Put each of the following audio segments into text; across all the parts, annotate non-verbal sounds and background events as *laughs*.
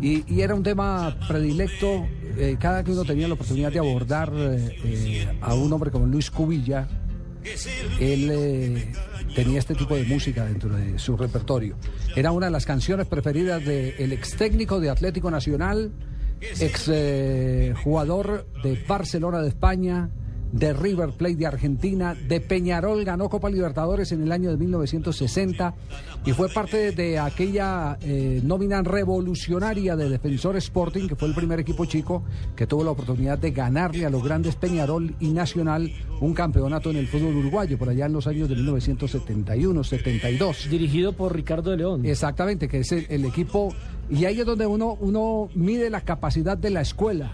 Y, era un tema predilecto eh, cada que uno tenía la oportunidad de abordar eh, eh, a un hombre como Luis Cubilla. Él tenía este tipo de música dentro de su repertorio. Era una de las canciones preferidas del ex técnico de Atlético Nacional, ex jugador de Barcelona de España, de River Plate de Argentina, de Peñarol, ganó Copa Libertadores en el año de 1960 y fue parte de aquella eh, nómina revolucionaria de Defensor Sporting, que fue el primer equipo chico que tuvo la oportunidad de ganarle a los grandes Peñarol y Nacional un campeonato en el fútbol uruguayo por allá en los años de 1971-72. Dirigido por Ricardo de León. Exactamente, que es el, el equipo. Y ahí es donde uno, uno mide la capacidad de la escuela.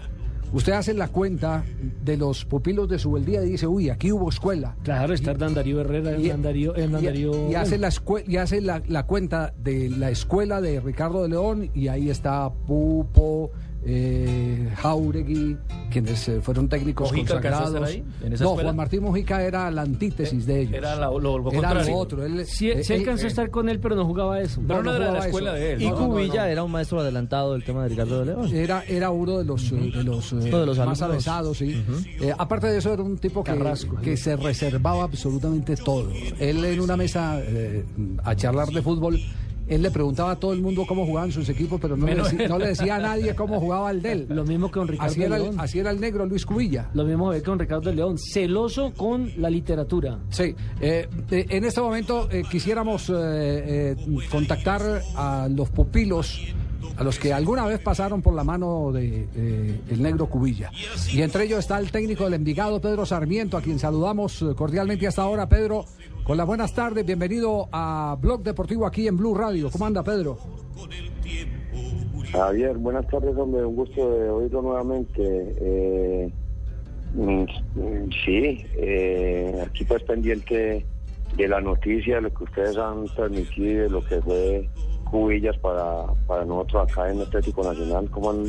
Usted hace la cuenta de los pupilos de su día y dice, uy, aquí hubo escuela. Claro, está Hernán Darío Herrera, Hernán Darío, Hernán y- Darío- y hace, la, y hace la, la cuenta de la escuela de Ricardo de León y ahí está Pupo, eh, Jauregui, quienes eh, fueron técnicos ¿Mojica alcanzó a estar consagrados. ahí, en esa no, escuela? Juan Martín Mojica era la antítesis de ellos. Era la- lo- lo Era contrario. otro. Él, Sí, eh, sí él- alcanzó a estar con él, pero no jugaba eso. Pero no, no era de la escuela eso. de él. Y Cubilla no. era un maestro adelantado del tema de Ricardo de León. Era, era uno de los, eh, de los, eh, Uno de los más avesados, sí. Eh, aparte de eso, era un tipo que, Carrasco. que se reservaba absolutamente todo. Él en una mesa eh, a charlar de fútbol, él le preguntaba a todo el mundo cómo jugaban sus equipos, pero no, le, decía, no le decía a nadie cómo jugaba el de él. Lo mismo con Ricardo Así era, el, León. así era el negro Luis Cubilla. Lo mismo ve con Ricardo León. Celoso con la literatura. Sí, eh, eh, en este momento eh, quisiéramos eh, contactar a los pupilos, a los que alguna vez pasaron por la mano de eh, el negro Cubilla. Y entre ellos está el técnico del Envigado, Pedro Sarmiento, a quien saludamos cordialmente hasta ahora. Pedro, con las buenas tardes, bienvenido a Blog Deportivo aquí en Blue Radio. ¿Cómo anda, Pedro? Javier, buenas tardes, hombre, un gusto de oírlo nuevamente. Eh, mm, mm, sí, eh, aquí pues pendiente de la noticia, lo que ustedes han transmitido, lo que fue Cubillas para, para nosotros acá en Atlético Nacional. ¿Cómo han,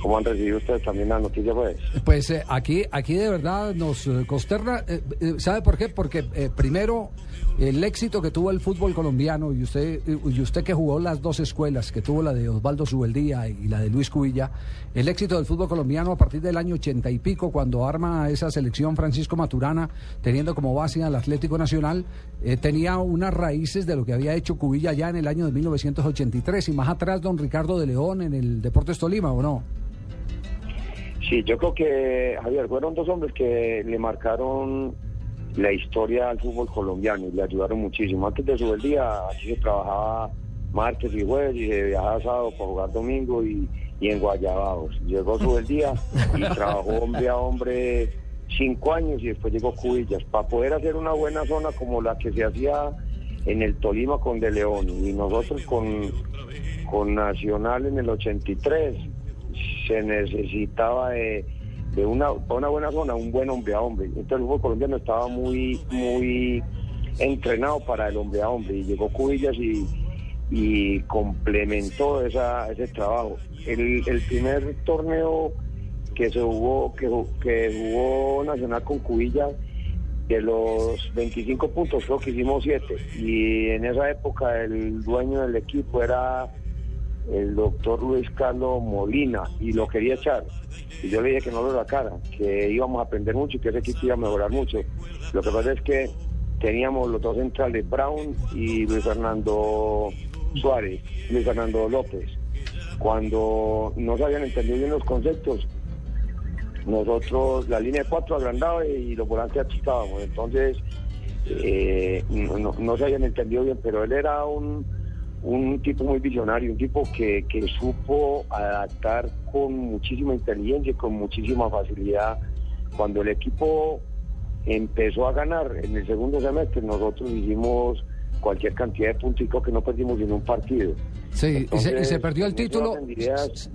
cómo han recibido ustedes también la noticia, pues? Pues eh, aquí, aquí de verdad nos eh, consterna. eh, ¿Sabe por qué? Porque primero el éxito que tuvo el fútbol colombiano y usted y usted que jugó las dos escuelas, que tuvo la de Osvaldo Subeldía y la de Luis Cubilla, el éxito del fútbol colombiano a partir del año ochenta y pico, cuando arma esa selección Francisco Maturana, teniendo como base al Atlético Nacional, tenía unas raíces de lo que había hecho Cubilla ya en el año de 1983 y más atrás don Ricardo de León en el Deportes Tolima, ¿o no? Sí, yo creo que, Javier, fueron dos hombres que le marcaron la historia al fútbol colombiano y le ayudaron muchísimo. Antes de su día, aquí se trabajaba martes y jueves y se viajaba sábado para jugar domingo y, y en Guayabados. Llegó su día y *laughs* trabajó hombre a hombre cinco años y después llegó Cubillas para poder hacer una buena zona como la que se hacía en el Tolima con De León y nosotros con, con Nacional en el 83 se necesitaba de, de una, una buena zona, un buen hombre a hombre. Entonces el fútbol colombiano estaba muy, muy entrenado para el hombre a hombre y llegó Cubillas y, y complementó esa, ese trabajo. El, primer torneo que se jugó, que, que jugó Nacional con Cubillas, de los 25 puntos creo que hicimos 7 y en esa época el dueño del equipo era el doctor Luis Carlos Molina y lo quería echar. Y yo le dije que no lo sacara, que íbamos a aprender mucho y que ese equipo iba a mejorar mucho. Lo que pasa es que teníamos los dos centrales, Brown y Luis Fernando Suárez, Luis Fernando López. Cuando no se habían entendido bien los conceptos, nosotros la línea de cuatro agrandaba y los volantes achicábamos. Entonces, eh, no- no se habían entendido bien, pero él era un, un tipo muy visionario, un tipo que, que supo adaptar con muchísima inteligencia y con muchísima facilidad. Cuando el equipo empezó a ganar en el segundo semestre, nosotros hicimos cualquier cantidad de punticos que no perdimos en un partido. Sí, y se, y Entonces, se perdió el título.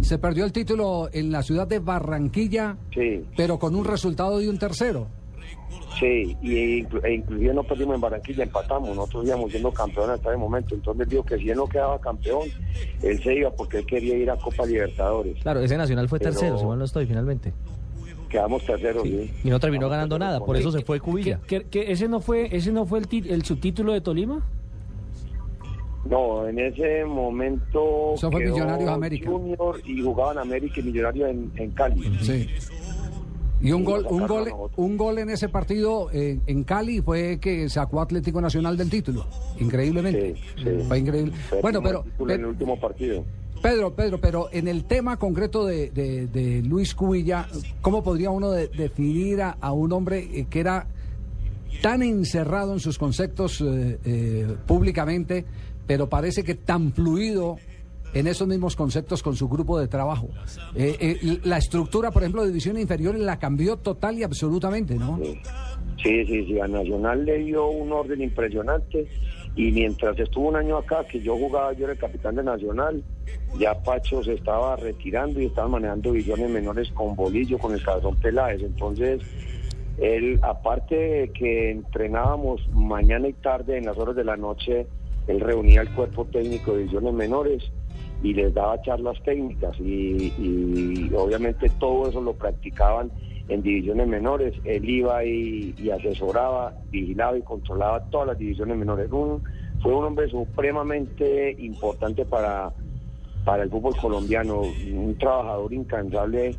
Se perdió el título en la ciudad de Barranquilla, Sí, pero con un resultado de un tercero. Sí, y, inclu- e inclusive no perdimos en Barranquilla, empatamos, nosotros íbamos siendo campeones hasta ese momento, entonces digo que si él no quedaba campeón, él se iba porque él quería ir a Copa Libertadores. Claro, ese Nacional fue Pero- tercero, si mal no estoy, finalmente. Quedamos terceros, sí. Y no terminó Quedamos ganando nada, por eso se fue Cubilla. ¿Que, que ese no fue ese no fue el, tit- el subtítulo de Tolima? No, en ese momento. Eso fue quedó Millonarios América. Junior y jugaban América y Millonarios en, en Cali. Sí. Y un gol, un gol, un gol en ese partido eh, en Cali fue que sacó Atlético Nacional del título. Increíblemente. Sí, sí. Fue increíble. Fue Bueno, pero, título en el pero- último partido. Pedro, Pedro, pero en el tema concreto de, de- de Luis Cubilla, ¿cómo podría uno de- definir a, a un hombre eh, que era tan encerrado en sus conceptos eh, eh, públicamente, pero parece que tan fluido en esos mismos conceptos con su grupo de trabajo? Eh, eh, la estructura, por ejemplo, de división inferior la cambió total y absolutamente, ¿no? Sí. sí, sí. A Nacional le dio un orden impresionante. Y mientras estuvo un año acá, que yo jugaba, yo era el capitán de Nacional, ya Pacho se estaba retirando y estaba manejando divisiones menores con Bolillo, con el Cabezón Peláez. Entonces, él, aparte de que entrenábamos mañana y tarde en las horas de la noche, él reunía el cuerpo técnico de divisiones menores y les daba charlas técnicas y, obviamente todo eso lo practicaban en divisiones menores. Él iba y, asesoraba, vigilaba y controlaba todas las divisiones menores. Un- fue un hombre supremamente importante para, para el fútbol colombiano, un trabajador incansable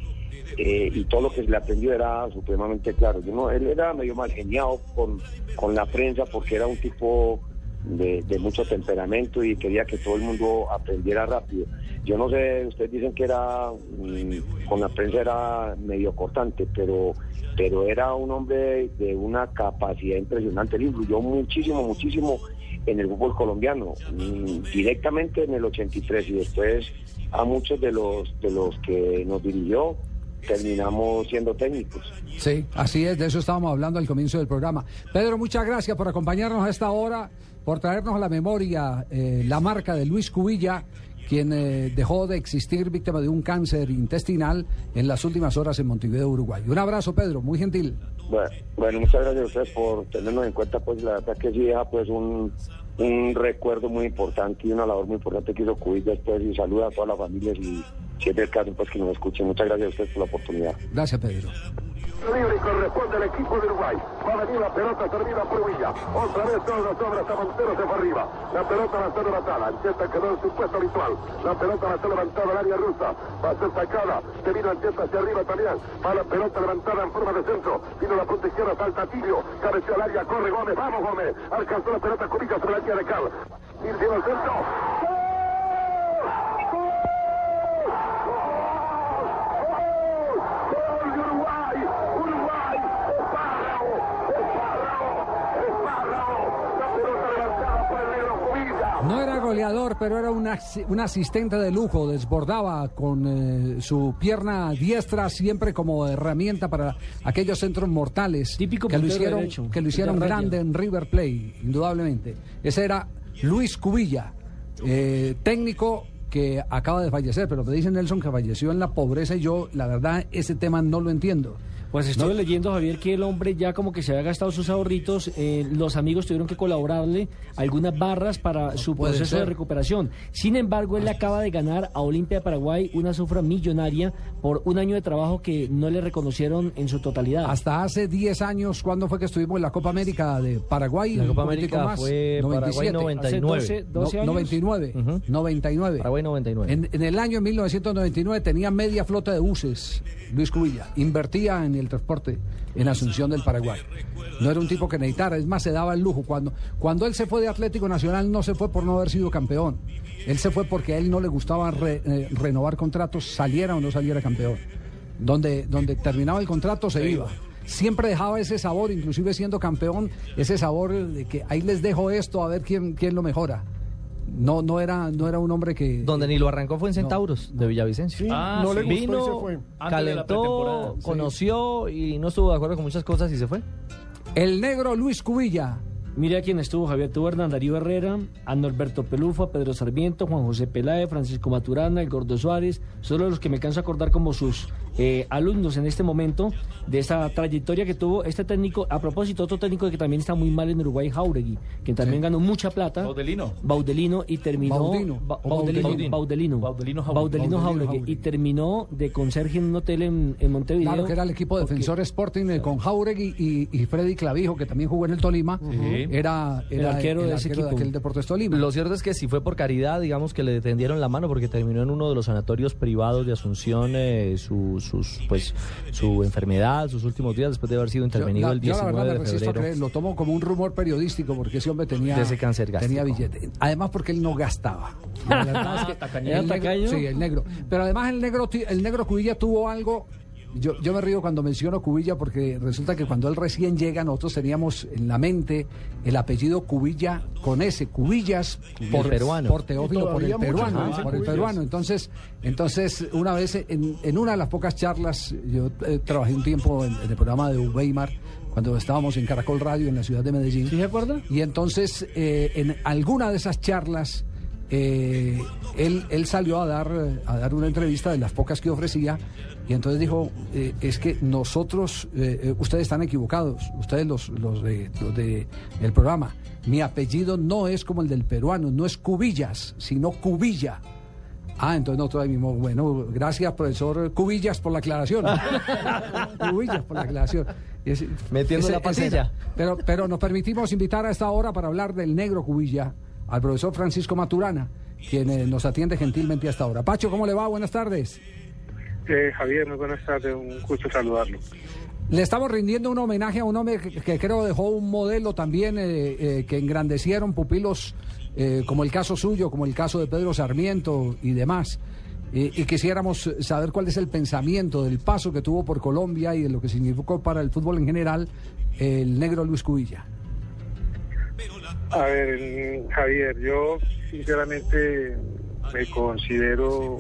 eh, y todo lo que se le aprendió era supremamente claro. Yo él era medio mal geniado con, con la prensa porque era un tipo de, de mucho temperamento y quería que todo el mundo aprendiera rápido. Yo no sé, ustedes dicen que era mm, con la prensa era medio cortante, pero pero era un hombre de una capacidad impresionante. Él influyó muchísimo, muchísimo en el fútbol colombiano, mm, directamente en el 83 y después a muchos de los de los que nos dirigió terminamos siendo técnicos. Sí, así es, de eso estábamos hablando al comienzo del programa. Pedro, muchas gracias por acompañarnos a esta hora, por traernos a la memoria eh, la marca de Luis Cubilla, quien eh, dejó de existir víctima de un cáncer intestinal en las últimas horas en Montevideo, Uruguay. Un abrazo, Pedro, muy gentil. Bueno, bueno, muchas gracias a ustedes por tenernos en cuenta, pues la verdad que sí deja pues un, un recuerdo muy importante y una labor muy importante que hizo Cubilla después y saluda a todas las familias y si es del caso pues que nos escuchen. Muchas gracias a ustedes por la oportunidad. Gracias, Pedro. Libre corresponde al equipo de Uruguay. Va a venir la pelota servida por Villa. Otra vez todas las obras a Montero se fue arriba. La pelota la está levantada. Ancheta quedó en su puesto habitual. La pelota la está levantada al área rusa. Va a ser sacada. Se vino Ancheta hacia arriba también. Va la pelota levantada en forma de centro. Vino la punta izquierda, salta Tilio. Cabeció al área, corre Gómez. Vamos Gómez. Alcanzó la pelota Cubica sobre la línea de Cal. Y el centro. ¡Gol de Uruguay! ¡Uruguay! ¡Espárrago! ¡Espárrago! ¡Espárrago! La pelota levantada por el negro Cubilla. No era goleador, pero era un, as- un asistente de lujo. Desbordaba con eh, su pierna diestra siempre como herramienta para aquellos centros mortales Típico que lo hicieron, derecho, que lo hicieron grande en River Plate, indudablemente. Ese era Luis Cubilla, eh, técnico que acaba de fallecer, pero me dice Nelson que falleció en la pobreza y yo, la verdad, ese tema no lo entiendo. Pues estuve No. leyendo, Javier, que el hombre ya como que se había gastado sus ahorritos. eh, los amigos tuvieron que colaborarle algunas barras para su proceso de recuperación. Sin embargo, él le acaba de ganar a Olimpia de Paraguay una cifra millonaria por un año de trabajo que no le reconocieron en su totalidad. Hasta hace 10 años, ¿cuándo fue que estuvimos en la Copa América de Paraguay? La Copa América más, fue Paraguay 97. Hace 99. 12, 12 No, años. 99, Ujú. 99. Paraguay 99. En, en el año 1999 tenía media flota de buses, Luis Cubilla. Invertía en el el transporte en Asunción del Paraguay. No era un tipo que necesitara, es más, se daba el lujo. Cuando, cuando él se fue de Atlético Nacional, no se fue por no haber sido campeón. Él se fue porque a él no le gustaba re- eh, renovar contratos, saliera o no saliera campeón. Donde, donde terminaba el contrato, se iba. Siempre dejaba ese sabor, inclusive siendo campeón, ese sabor de que ahí les dejo esto a ver quién, quién lo mejora. No, no era, no era un hombre que. Donde ni lo arrancó fue en Centauros de Villavicencio. Ah, no le gustó y Vino, se fue. Calentó. Sí. conoció y no estuvo de acuerdo con muchas cosas y se fue. El negro Luis Cubilla. Mira quién estuvo, Javier a Hernán Darío Herrera, a Norberto Pelufa, Pedro Sarmiento, Juan José Peláez, Francisco Maturana, el Gordo Suárez, solo los que me canso a acordar como sus eh, alumnos en este momento de esta trayectoria que tuvo este técnico. A propósito, otro técnico que también está muy mal en Uruguay, Jauregui, que también ganó mucha plata. Baudelino. Baudelino y terminó Baudino, Ba- o Baudelino, Baudino. Baudelino, Baudelino Jauregui. Baudelino Jauregui, y terminó de conserje en un hotel en, en Montevideo. Claro que era el equipo defensor Sporting eh, con Jauregui y, y Freddy Clavijo, que también jugó en el Tolima. Era, era El arquero de ese equipo. aquel Deportes Tolima. Lo cierto es que si fue por caridad, digamos que le tendieron la mano porque terminó en uno de los sanatorios privados de Asunción eh, su, sus, pues, su enfermedad, sus últimos días después de haber sido intervenido la- el yo la 19 verdad me de a febrero. creer, lo tomo como un rumor periodístico porque ese hombre tenía, De ese cáncer tenía billete. Además porque él no gastaba. *laughs* La verdad es que tacaño. ¿Era el negro- sí, el negro. Pero además el negro, el negro Cubilla tuvo algo. Yo, yo me río cuando menciono Cubilla porque resulta que cuando él recién llega nosotros teníamos en la mente el apellido Cubilla con ese, Cubillas por, peruano. por Teófilo, por el peruano, por el Cubillas. peruano. Entonces, entonces una vez en, en una de las pocas charlas, yo eh, trabajé un tiempo en, en el programa de Weimar, cuando estábamos en Caracol Radio en la ciudad de Medellín. ¿Sí se acuerda? Y entonces, eh, en alguna de esas charlas, eh, él, él salió a dar, a dar una entrevista de las pocas que ofrecía, y entonces dijo, eh, es que nosotros, eh, eh, ustedes están equivocados, ustedes los, los, de, los de el programa, mi apellido no es como el del peruano, no es Cubillas, sino Cubilla. Ah, entonces nosotros ahí mismo, bueno, gracias profesor Cubillas por la aclaración. *laughs* Cubillas por la aclaración. Metiendo la ese era. Pero, pero nos permitimos invitar a esta hora para hablar del negro Cubilla al profesor Francisco Maturana, quien eh, nos atiende gentilmente a esta hora. Pacho, ¿cómo le va? Buenas tardes. Eh, Javier, muy buenas tardes, un gusto saludarlo. Le estamos rindiendo un homenaje a un hombre que, que creo dejó un modelo también eh, eh, que engrandecieron pupilos eh, como el caso suyo, como el caso de Pedro Sarmiento y demás. Y quisiéramos saber cuál es el pensamiento del paso que tuvo por Colombia y de lo que significó para el fútbol en general el negro Luis Cubilla. A ver, Javier, yo sinceramente me considero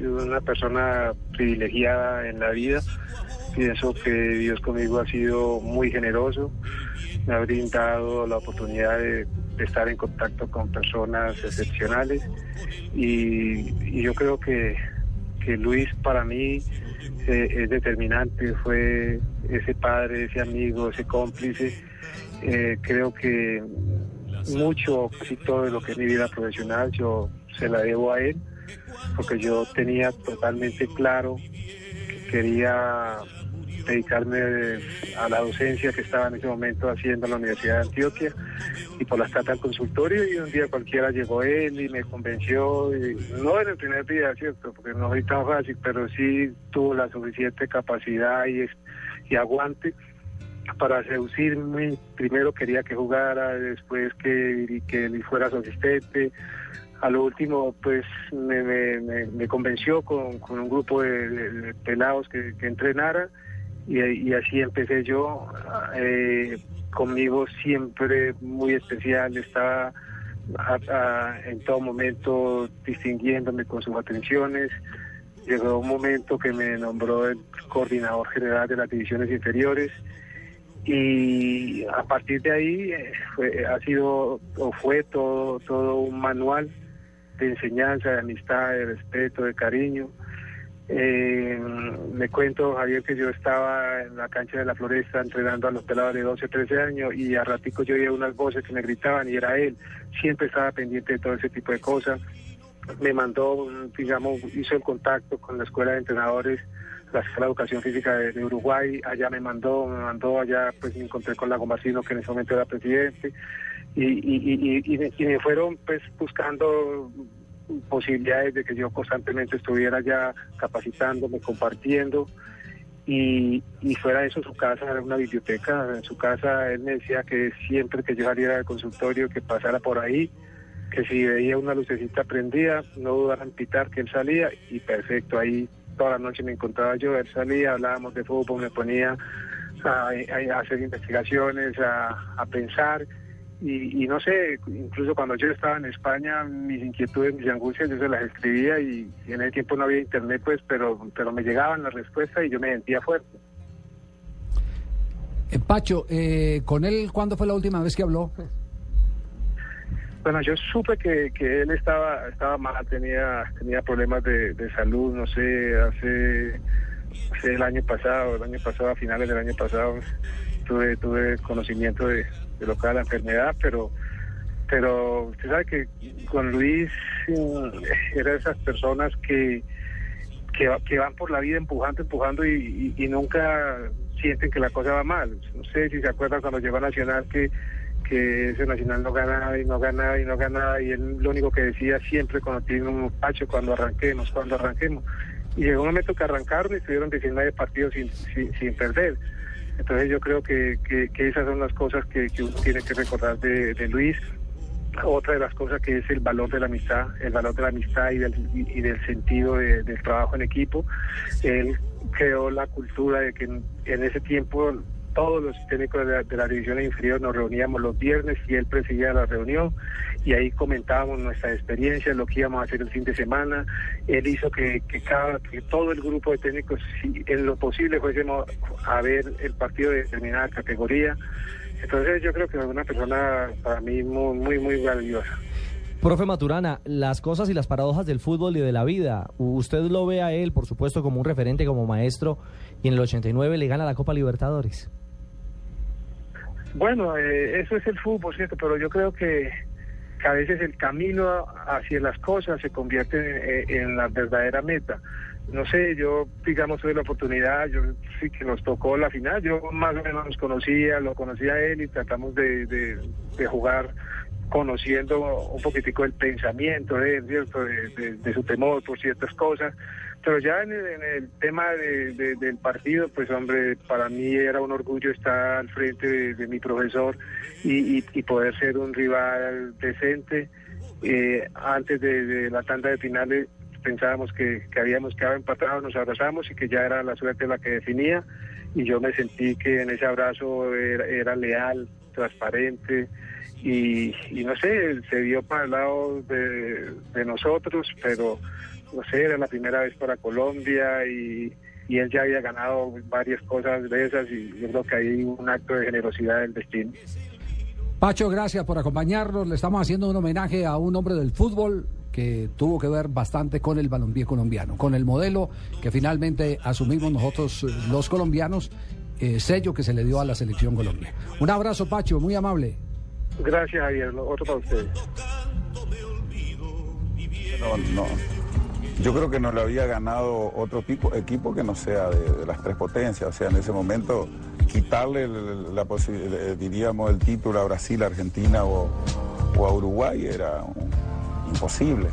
una persona privilegiada en la vida. Pienso que Dios conmigo ha sido muy generoso, me ha brindado la oportunidad de, estar en contacto con personas excepcionales y, y yo creo que, que Luis para mí eh, es determinante, fue ese padre, ese amigo, ese cómplice. Eh, creo que mucho, casi todo de lo que es mi vida profesional, yo se la debo a él, porque yo tenía totalmente claro que quería dedicarme a la docencia que estaba en ese momento haciendo en la Universidad de Antioquia y por las cartas al consultorio y un día cualquiera llegó él y me convenció, no en el primer día, ¿cierto? Porque no fue tan fácil, pero sí tuvo la suficiente capacidad y, y aguante para seducirme. Primero quería que jugara, después que, que él fuera su asistente. A lo último, pues me, me- me- convenció con, un grupo de, pelados que, entrenara y, así empecé yo. Eh, conmigo siempre muy especial, estaba en todo momento distinguiéndome con sus atenciones. Llegó un momento que me nombró el coordinador general de las divisiones inferiores y a partir de ahí eh, fue- ha sido o fue todo, todo un manual de enseñanza, de amistad, de respeto, de cariño. Eh, me cuento, Javier, que yo estaba en la cancha de la Floresta entrenando a los pelados de 12, 13 años y a ratico yo oía unas voces que me gritaban y era él. Siempre estaba pendiente de todo ese tipo de cosas. Me mandó, digamos, hizo el contacto con la escuela de entrenadores, la Escuela de Educación Física de, de Uruguay. Allá me mandó, me mandó allá, pues me encontré con Lago Marcino, que en ese momento era presidente. Y, y, y, y- me fueron pues buscando posibilidades de que yo constantemente estuviera ya capacitándome, compartiendo. y, y fuera de eso su casa era una biblioteca. En su casa él me decía que siempre que yo saliera del consultorio, que pasara por ahí, que si veía una lucecita prendida, no dudara en pitar que él salía y perfecto, ahí toda la noche me encontraba yo, él salía, hablábamos de fútbol, me ponía a, a hacer investigaciones, a, a pensar y, y, no sé, incluso cuando yo estaba en España, mis inquietudes, mis angustias, yo se las escribía y, y en ese tiempo no había internet, pues, pero, pero me llegaban las respuestas y yo me sentía fuerte. Eh, Pacho, eh, ¿con él cuándo fue la última vez que habló? Bueno, yo supe que, que él estaba estaba mal, tenía tenía problemas de, de salud, no sé, hace, hace el año pasado, el año pasado, a finales del año pasado, tuve tuve conocimiento de, de lo que era la enfermedad, pero pero usted sabe que con Luis eh, era de esas personas que, que, van por la vida empujando, empujando y, nunca sienten que la cosa va mal. No sé si se acuerdan cuando llegó a Nacional que, que ese Nacional no ganaba y no ganaba y no ganaba y él lo único que decía siempre cuando tiene un pacho, cuando arranquemos, cuando arranquemos. Y llegó un momento que arrancaron y estuvieron 19 partidos sin, sin perder. Entonces yo creo que, que, esas son las cosas que, uno tiene que recordar de, Luis. Otra de las cosas que es el valor de la amistad, el valor de la amistad y del, y, del sentido de, del trabajo en equipo. Él creó la cultura de que en ese tiempo todos los técnicos de la, de la, división inferior nos reuníamos los viernes y él presidía la reunión y ahí comentábamos nuestra experiencia, lo que íbamos a hacer el fin de semana. Él hizo que, cada, que todo el grupo de técnicos, en lo posible, fuésemos a ver el partido de determinada categoría. Entonces yo creo que es una persona para mí muy, muy, muy valiosa. Profe Maturana, las cosas y las paradojas del fútbol y de la vida. Usted lo ve a él, por supuesto, como un referente, como maestro, y en el 89 le gana la Copa Libertadores. Bueno, eh, eso es el fútbol, ¿cierto? Pero yo creo que, a veces el camino hacia las cosas se convierte en, en, la verdadera meta. No sé, yo, digamos, tuve la oportunidad, yo sí que nos tocó la final, yo más o menos nos conocía, lo conocía él y tratamos de, jugar conociendo un poquitico el pensamiento de él, ¿cierto? De, su temor por ciertas cosas. Pero ya en el, en el tema de, del partido, pues hombre, para mí era un orgullo estar al frente de, mi profesor y, poder ser un rival decente. Eh, antes de, la tanda de finales pensábamos que, habíamos quedado empatados, nos abrazamos y que ya era la suerte la que definía. Y yo me sentí que en ese abrazo era, leal, transparente, y, no sé, se dio para el lado de, nosotros, pero no sé, era la primera vez para Colombia y, y, él ya había ganado varias cosas de esas y yo creo que hay un acto de generosidad del destino. Pacho, gracias por acompañarnos. Le estamos haciendo un homenaje a un hombre del fútbol que tuvo que ver bastante con el balompié colombiano, con el modelo que finalmente asumimos nosotros los colombianos, eh, sello que se le dio a la selección Colombia. Un abrazo, Pacho, muy amable. Gracias, Javier. Otro para ustedes. No, no. Yo creo que no le había ganado otro tipo equipo que no sea de, las tres potencias. O sea, en ese momento quitarle la, la diríamos el título a Brasil, Argentina o, o a Uruguay era imposible.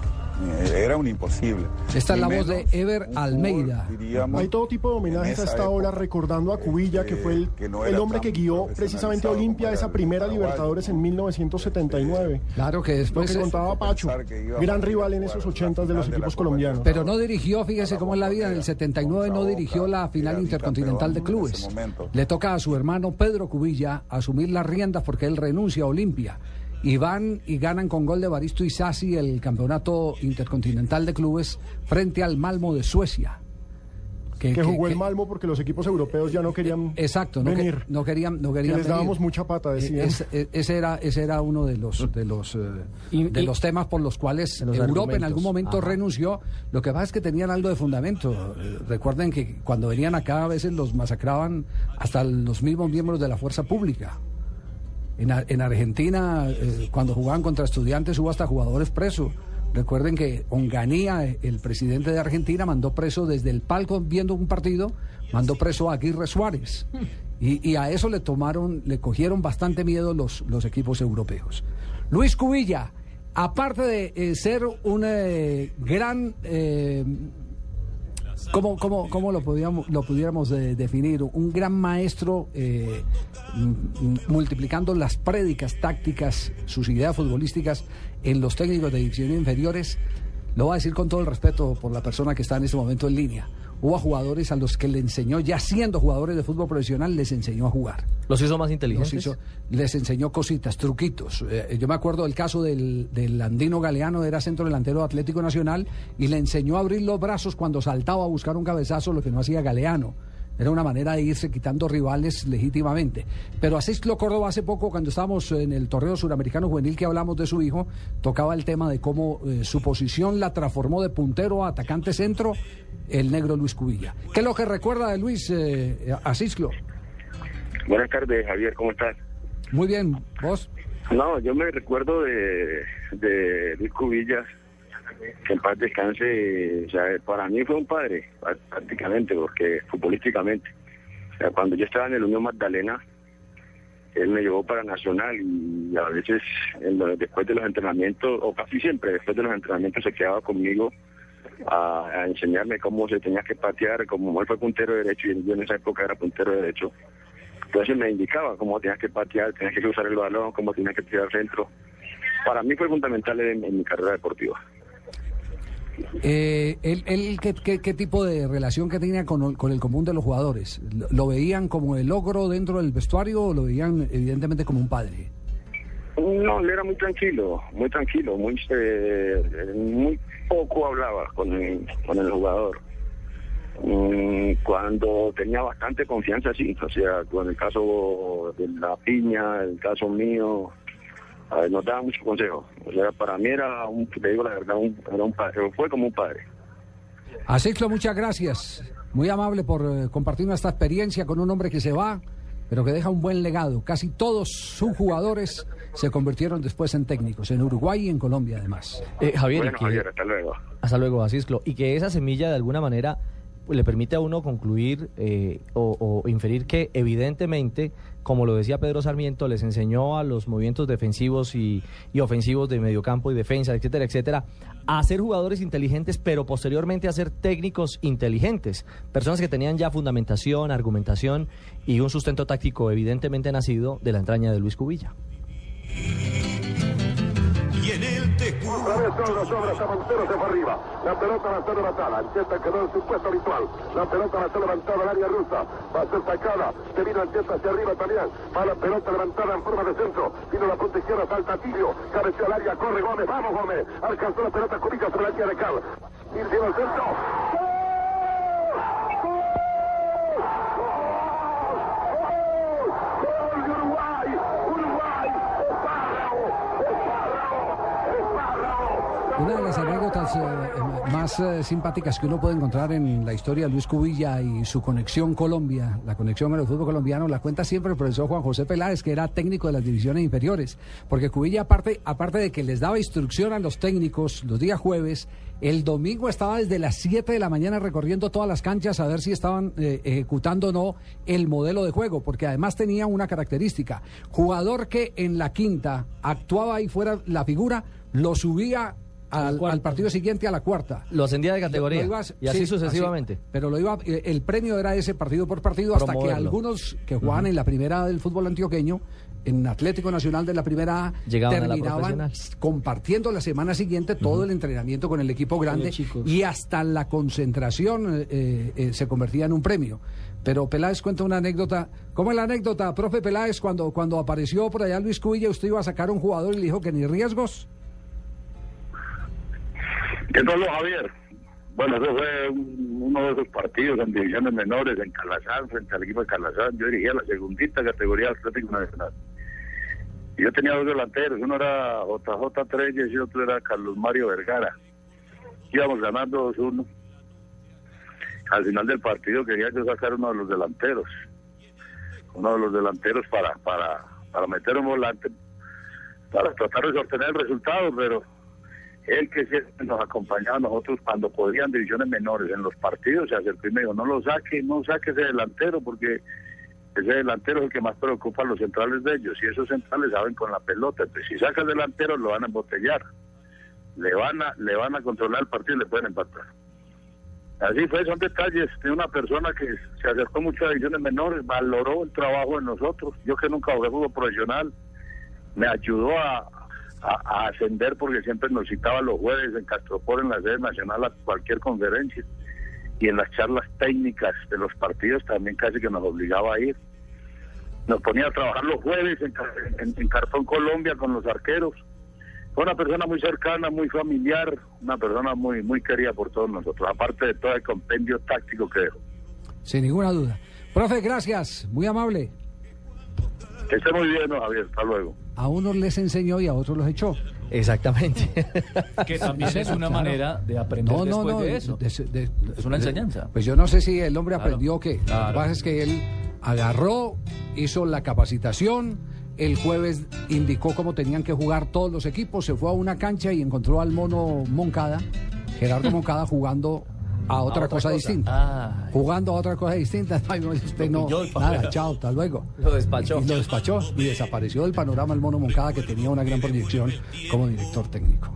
Era un imposible. Esta es la voz de Ever Almeida. Diríamos, Hay todo tipo de homenajes a esta hora recordando a Cubilla, que fue el, que no el hombre que guió precisamente a Olimpia esa primera Libertadores en 1979. Claro que después. Lo que contaba Pacho, gran rival en esos 80 de los equipos colombianos. Pero no dirigió, fíjese cómo es la vida, en el 79 no dirigió la final intercontinental de clubes. Le toca a su hermano Pedro Cubilla asumir las riendas porque él renuncia a Olimpia y van y ganan con gol de Baristo y Sassi el campeonato intercontinental de clubes frente al Malmo de Suecia. Que, que jugó que, el Malmo porque los equipos europeos ya no querían exacto no, venir. Que, no querían no querían que les dábamos mucha pata decían es, es, ese era ese era uno de los de los y, de y, los temas por los cuales los Europa argumentos. en algún momento Ajá. renunció lo que pasa es que tenían algo de fundamento recuerden que cuando venían acá a veces los masacraban hasta los mismos miembros de la fuerza pública en, en Argentina, eh, cuando jugaban contra estudiantes, hubo hasta jugadores presos. Recuerden que Onganía, el presidente de Argentina, mandó preso desde el palco viendo un partido, mandó preso a Aguirre Suárez. Y, a eso le tomaron, le cogieron bastante miedo los, equipos europeos. Luis Cubilla, aparte de eh, ser un eh, gran ¿Cómo, cómo, cómo lo, podíamos, lo pudiéramos eh, definir? Un gran maestro eh, multiplicando las prédicas tácticas, sus ideas futbolísticas en los técnicos de divisiones inferiores. Lo voy a decir con todo el respeto por la persona que está en este momento en línea hubo jugadores a los que le enseñó, ya siendo jugadores de fútbol profesional, les enseñó a jugar. ¿Los hizo más inteligentes? les enseñó cositas, truquitos. Eh, yo me acuerdo del caso del, del Andino Galeano, era centro delantero Atlético Nacional, y le enseñó a abrir los brazos cuando saltaba a buscar un cabezazo, lo que no hacía Galeano. Era una manera de irse quitando rivales legítimamente. Pero así lo Córdoba hace poco, cuando estábamos en el torneo suramericano juvenil que hablamos de su hijo, tocaba el tema de cómo eh, su posición la transformó de puntero a atacante centro el negro Luis Cubilla. ¿Qué es lo que recuerda de Luis eh, Asisclo? Buenas tardes, Javier, ¿cómo estás? Muy bien, ¿vos? No, yo me recuerdo de, de Luis Cubillas que en paz descanse, para mí fue un padre, prácticamente, porque futbolísticamente. Cuando yo estaba en el Unión Magdalena, él me llevó para Nacional y a veces después de los entrenamientos, o casi siempre después de los entrenamientos se quedaba conmigo a, enseñarme cómo se tenía que patear, como él fue puntero derecho y yo en esa época era puntero derecho. Entonces me indicaba cómo tenías que patear, tenías que usar el balón, cómo tenías que tirar centro. Para mí fue fundamental en mi carrera deportiva. Eh, él, ¿qué, tipo de relación que tenía con, el común de los jugadores? ¿Lo, veían como el logro dentro del vestuario o lo veían evidentemente como un padre? No, él era muy tranquilo, muy tranquilo, muy eh, muy poco hablaba con el, con el jugador. Mm, cuando tenía bastante confianza, sí, o sea, con el caso de la piña, el caso mío, nos daba mucho consejo. O sea, para mí era un, te digo la verdad, un, era un padre, fue como un padre. Asislo, muchas gracias. Muy amable por eh, compartir nuestra experiencia con un hombre que se va, pero que deja un buen legado. Casi todos sus jugadores se convirtieron después en técnicos, en Uruguay y en Colombia además. Eh, Javier, hasta luego. Hasta luego, Asislo. Y que esa semilla de alguna manera le permite a uno concluir eh, o, inferir que evidentemente, como lo decía Pedro Sarmiento, les enseñó a los movimientos defensivos y, ofensivos de mediocampo y defensa, etcétera, etcétera, a ser jugadores inteligentes, pero posteriormente a ser técnicos inteligentes, personas que tenían ya fundamentación, argumentación y un sustento táctico evidentemente nacido de la entraña de Luis Cubilla. Otra vez todo sobra, Montero se fue arriba. La pelota va a ser levantada. Ancheta quedó en su puesto habitual. La pelota va a ser levantada al área rusa. Va a ser sacada. Se vino Ancheta hacia arriba también. Va la pelota levantada en forma de centro. Vino la punta izquierda, salta Tilio. Cabeció al área, corre Gómez. Vamos Gómez. Alcanzó la pelota Cubica sobre la línea de Cal. Y el centro. Una de las anécdotas eh, eh, más eh, simpáticas que uno puede encontrar en la historia de Luis Cubilla y su conexión Colombia, la conexión con el fútbol colombiano, la cuenta siempre el profesor Juan José Peláez, que era técnico de las divisiones inferiores. Porque Cubilla, aparte, aparte de que les daba instrucción a los técnicos los días jueves, el domingo estaba desde las 7 de la mañana recorriendo todas las canchas a ver si estaban ejecutando o no el modelo de juego, porque además tenía una característica. Jugador que en la quinta actuaba ahí fuera la figura, lo subía al, partido siguiente a la cuarta. Lo ascendía de categoría. y así sucesivamente. pero lo iba, eh, el premio era ese partido por partido hasta que algunos que jugaban en la primera del fútbol antioqueño, en Atlético Nacional de la primera A, terminaban compartiendo la semana siguiente todo el entrenamiento con el equipo grande y hasta la concentración eh, eh, se convertía en un premio. Pero Peláez cuenta una anécdota. ¿Cómo es la anécdota, profe Peláez, cuando, cuando apareció por allá Luis Cubilla, usted iba a sacar un jugador y le dijo que ni riesgos? ¿Qué tal, Javier? Bueno, eso fue uno de esos partidos en divisiones menores en Calazán, frente al equipo de Calazán. Yo dirigía la segundita categoría Atlético Nacional. Y yo tenía dos delanteros, uno era JJ Treyes y otro era Carlos Mario Vergara. Íbamos ganando 2-1. Al final del partido quería yo sacar uno de los delanteros. Uno de los delanteros para, para, para meter un volante, para tratar de obtener el resultado, pero él que nos acompañaba a nosotros cuando podían divisiones menores en los partidos, se acercó y me dijo, no lo saque, no saque ese delantero porque ese delantero es el que más preocupa a los centrales de ellos y esos centrales saben con la pelota, entonces si saca el delantero lo van a embotellar, le van a, le van a controlar el partido y le pueden empatar. Así fue, son detalles de una persona que se acercó mucho a divisiones menores, valoró el trabajo de nosotros. Yo que nunca jugué fútbol profesional, me ayudó a, ascender porque siempre nos citaba los jueves en Castropor, en la sede nacional, a cualquier conferencia. Y en las charlas técnicas de los partidos también casi que nos obligaba a ir. Nos ponía a trabajar los jueves en Cartón Colombia con los arqueros fue una persona muy cercana, muy familiar, una persona muy, muy querida por todos nosotros, aparte de todo el compendio táctico que dejó. Sin ninguna duda. Profe, gracias, muy amable. Que esté muy bien, Javier, hasta luego. A unos les enseñó y a otros los echó. Exactamente. que también es una manera de aprender después de eso. es una enseñanza. Pues yo no sé si el hombre aprendió qué. Lo que pasa es que él agarró, hizo la capacitación el jueves indicó cómo tenían que jugar todos los equipos, se fue a una cancha y encontró al mono Moncada, Gerardo Moncada, jugando a otra, cosa, distinta. Jugando a otra cosa distinta. *laughs* usted no, nada, chao, hasta luego. Lo despachó. Y, lo despachó y desapareció del panorama el mono Moncada que tenía una gran proyección como director técnico.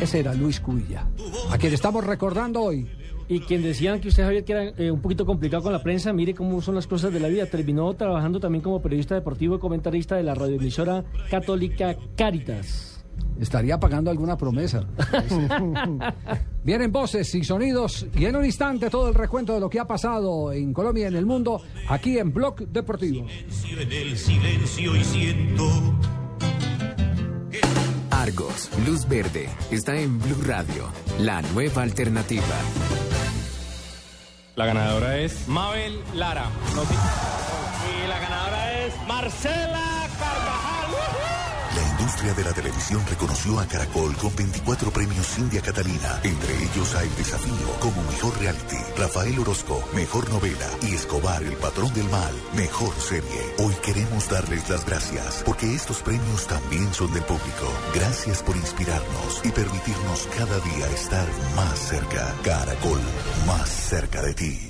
Ese era Luis Cubilla, a quien estamos recordando hoy. Y quien decían que usted, Javier, que era eh, un poquito complicado con la prensa, mire cómo son las cosas de la vida. Terminó trabajando también como periodista deportivo y comentarista de la radioemisora católica Caritas. Estaría pagando alguna promesa. *laughs* Vienen voces y sonidos y en un instante todo el recuento de lo que ha pasado en Colombia y en el mundo aquí en Blog Deportivo. En el silencio y siento Argos, Luz Verde, está en Blue Radio, la nueva alternativa. La ganadora es Mabel Lara. Y la ganadora es Marcela industria de la televisión reconoció a Caracol con 24 premios India Catalina. Entre ellos hay Desafío como Mejor Reality, Rafael Orozco, Mejor Novela y Escobar, el Patrón del Mal, Mejor Serie. Hoy queremos darles las gracias porque estos premios también son del público. Gracias por inspirarnos y permitirnos cada día estar más cerca. Caracol, más cerca de ti.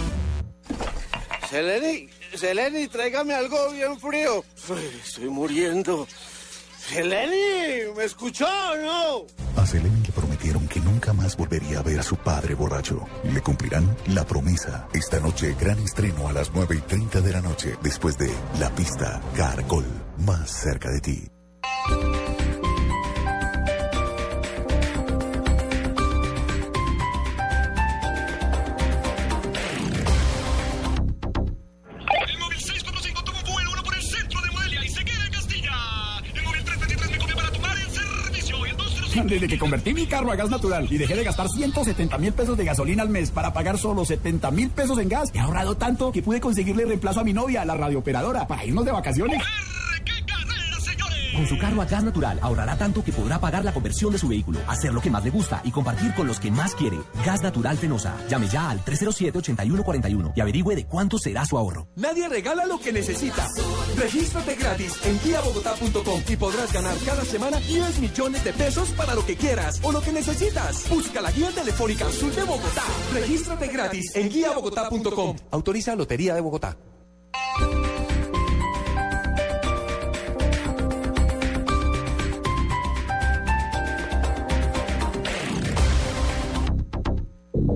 Seleni, Seleni, tráigame algo bien frío. estoy muriendo. Seleni, ¿me escuchó o no? A Seleni le prometieron que nunca más volvería a ver a su padre borracho. ¿Le cumplirán la promesa? Esta noche, gran estreno a las 9 y 30 de la noche, después de La Pista Caracol, más cerca de ti. Desde que convertí mi carro a gas natural y dejé de gastar 170 mil pesos de gasolina al mes para pagar solo 70 mil pesos en gas, he ahorrado tanto que pude conseguirle reemplazo a mi novia, la radiooperadora, para irnos de vacaciones. Con su carro a gas natural ahorrará tanto que podrá pagar la conversión de su vehículo, hacer lo que más le gusta y compartir con los que más quiere. Gas Natural Fenosa. Llame ya al 307-8141 y averigüe de cuánto será su ahorro. Nadie regala lo que necesita. Regístrate gratis en guiabogotá.com y podrás ganar cada semana 10 millones de pesos para lo que quieras o lo que necesitas. Busca la guía telefónica Azul de Bogotá. Regístrate gratis en guiabogotá.com. Autoriza Lotería de Bogotá.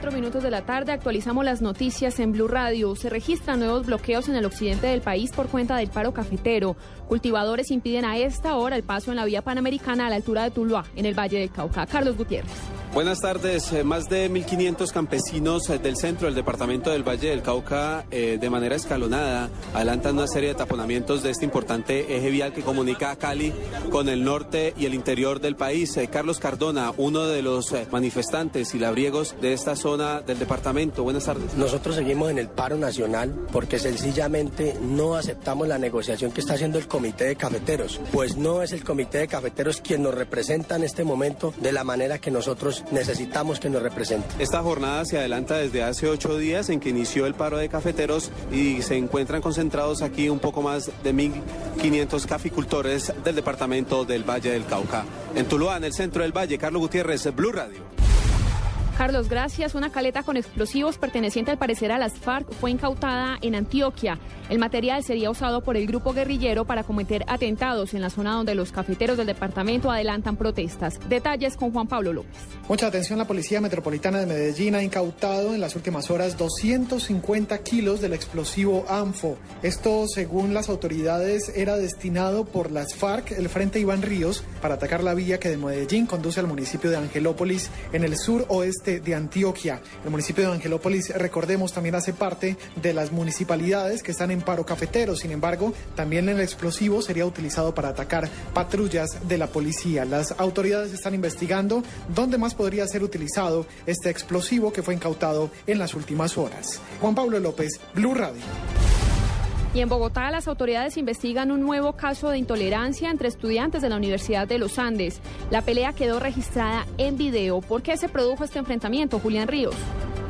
Cuatro minutos de la tarde actualizamos las noticias en Blue Radio. Se registran nuevos bloqueos en el occidente del país por cuenta del paro cafetero. Cultivadores impiden a esta hora el paso en la vía panamericana a la altura de Tuluá, en el Valle del Cauca. Carlos Gutiérrez. Buenas tardes. Eh, más de 1.500 campesinos eh, del centro del departamento del Valle del Cauca, eh, de manera escalonada, adelantan una serie de taponamientos de este importante eje vial que comunica a Cali con el norte y el interior del país. Carlos Cardona, uno de los manifestantes y labriegos de esta zona del departamento. Buenas tardes. Nosotros seguimos en el paro nacional porque sencillamente no aceptamos la negociación que está haciendo el Comité de Cafeteros, pues no es el Comité de Cafeteros quien nos representa en este momento de la manera que nosotros necesitamos que nos represente. Esta jornada se adelanta desde hace ocho días en que inició el paro de cafeteros y se encuentran concentrados aquí un poco más de 1.500 caficultores del departamento del Valle del Cauca. En Tuluá, en el centro del Valle, Carlos Gutiérrez, Blue Radio. Carlos, gracias. Una caleta con explosivos perteneciente al parecer a las FARC fue incautada en Antioquia. El material sería usado por el grupo guerrillero para cometer atentados en la zona donde los cafeteros del departamento adelantan protestas. Detalles con Juan Pablo López. Mucha atención, la Policía Metropolitana de Medellín ha incautado en las últimas horas 250 kilos del explosivo ANFO. Esto, según las autoridades, era destinado por las FARC, el Frente Iván Ríos, para atacar la vía que de Medellín conduce al municipio de Angelópolis en el sur oeste de Antioquia. El municipio de Angelópolis, recordemos, también hace parte de las municipalidades que están en paro cafetero. Sin embargo, también el explosivo sería utilizado para atacar patrullas de la policía. Las autoridades están investigando dónde más podría ser utilizado este explosivo que fue incautado en las últimas horas. Juan Pablo López, Blue Radio. Y en Bogotá las autoridades investigan un nuevo caso de intolerancia entre estudiantes de la Universidad de los Andes. La pelea quedó registrada en video. ¿Por qué se produjo este enfrentamiento, Julián Ríos?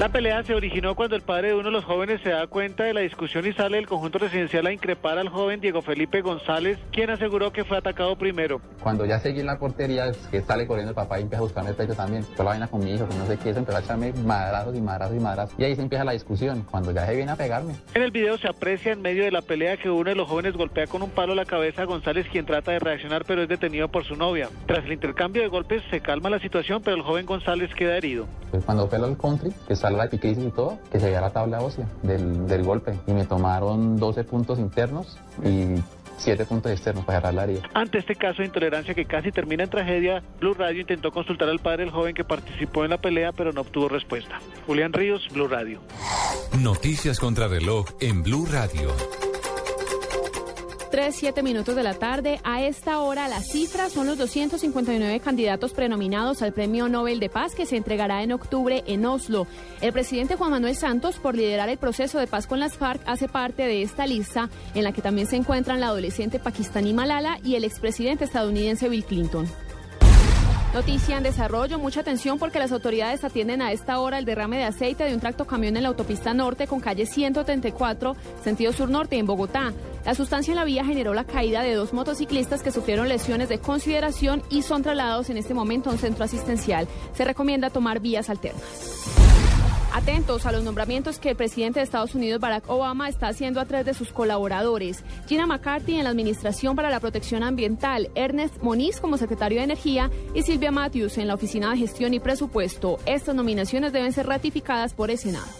La pelea se originó cuando el padre de uno de los jóvenes se da cuenta de la discusión y sale del conjunto residencial a increpar al joven Diego Felipe González, quien aseguró que fue atacado primero. Cuando ya seguí en la portería, que sale corriendo el papá y empieza a buscarme el pecho también. Fue la vaina con mi hijo, que no sé qué, se empezó a echarme madrazos y madrazos y madrazos. Y ahí se empieza la discusión, cuando ya se viene a pegarme. En el video se aprecia en medio de la pelea que uno de los jóvenes golpea con un palo la cabeza a González, quien trata de reaccionar, pero es detenido por su novia. Tras el intercambio de golpes se calma la situación, pero el joven González queda herido. Pues cuando fue al country, que sale la picrisis y todo, que se veía la tabla ósea del, del golpe y me tomaron 12 puntos internos y siete puntos externos para cerrar la herida. Ante este caso de intolerancia que casi termina en tragedia, Blue Radio intentó consultar al padre del joven que participó en la pelea, pero no obtuvo respuesta. Julián Ríos, Blue Radio. Noticias contra reloj en Blue Radio. 3, 7 minutos de la tarde. A esta hora las cifras son los 259 candidatos prenominados al Premio Nobel de Paz que se entregará en octubre en Oslo. El presidente Juan Manuel Santos, por liderar el proceso de paz con las FARC, hace parte de esta lista en la que también se encuentran la adolescente pakistaní Malala y el expresidente estadounidense Bill Clinton. Noticia en desarrollo, mucha atención porque las autoridades atienden a esta hora el derrame de aceite de un tracto camión en la autopista norte con calle 134, sentido sur-norte en Bogotá. La sustancia en la vía generó la caída de dos motociclistas que sufrieron lesiones de consideración y son trasladados en este momento a un centro asistencial. Se recomienda tomar vías alternas. Atentos a los nombramientos que el presidente de Estados Unidos, Barack Obama, está haciendo a través de sus colaboradores. Gina McCarthy en la Administración para la Protección Ambiental, Ernest Moniz como secretario de Energía y Silvia Matthews en la Oficina de Gestión y Presupuesto. Estas nominaciones deben ser ratificadas por el Senado.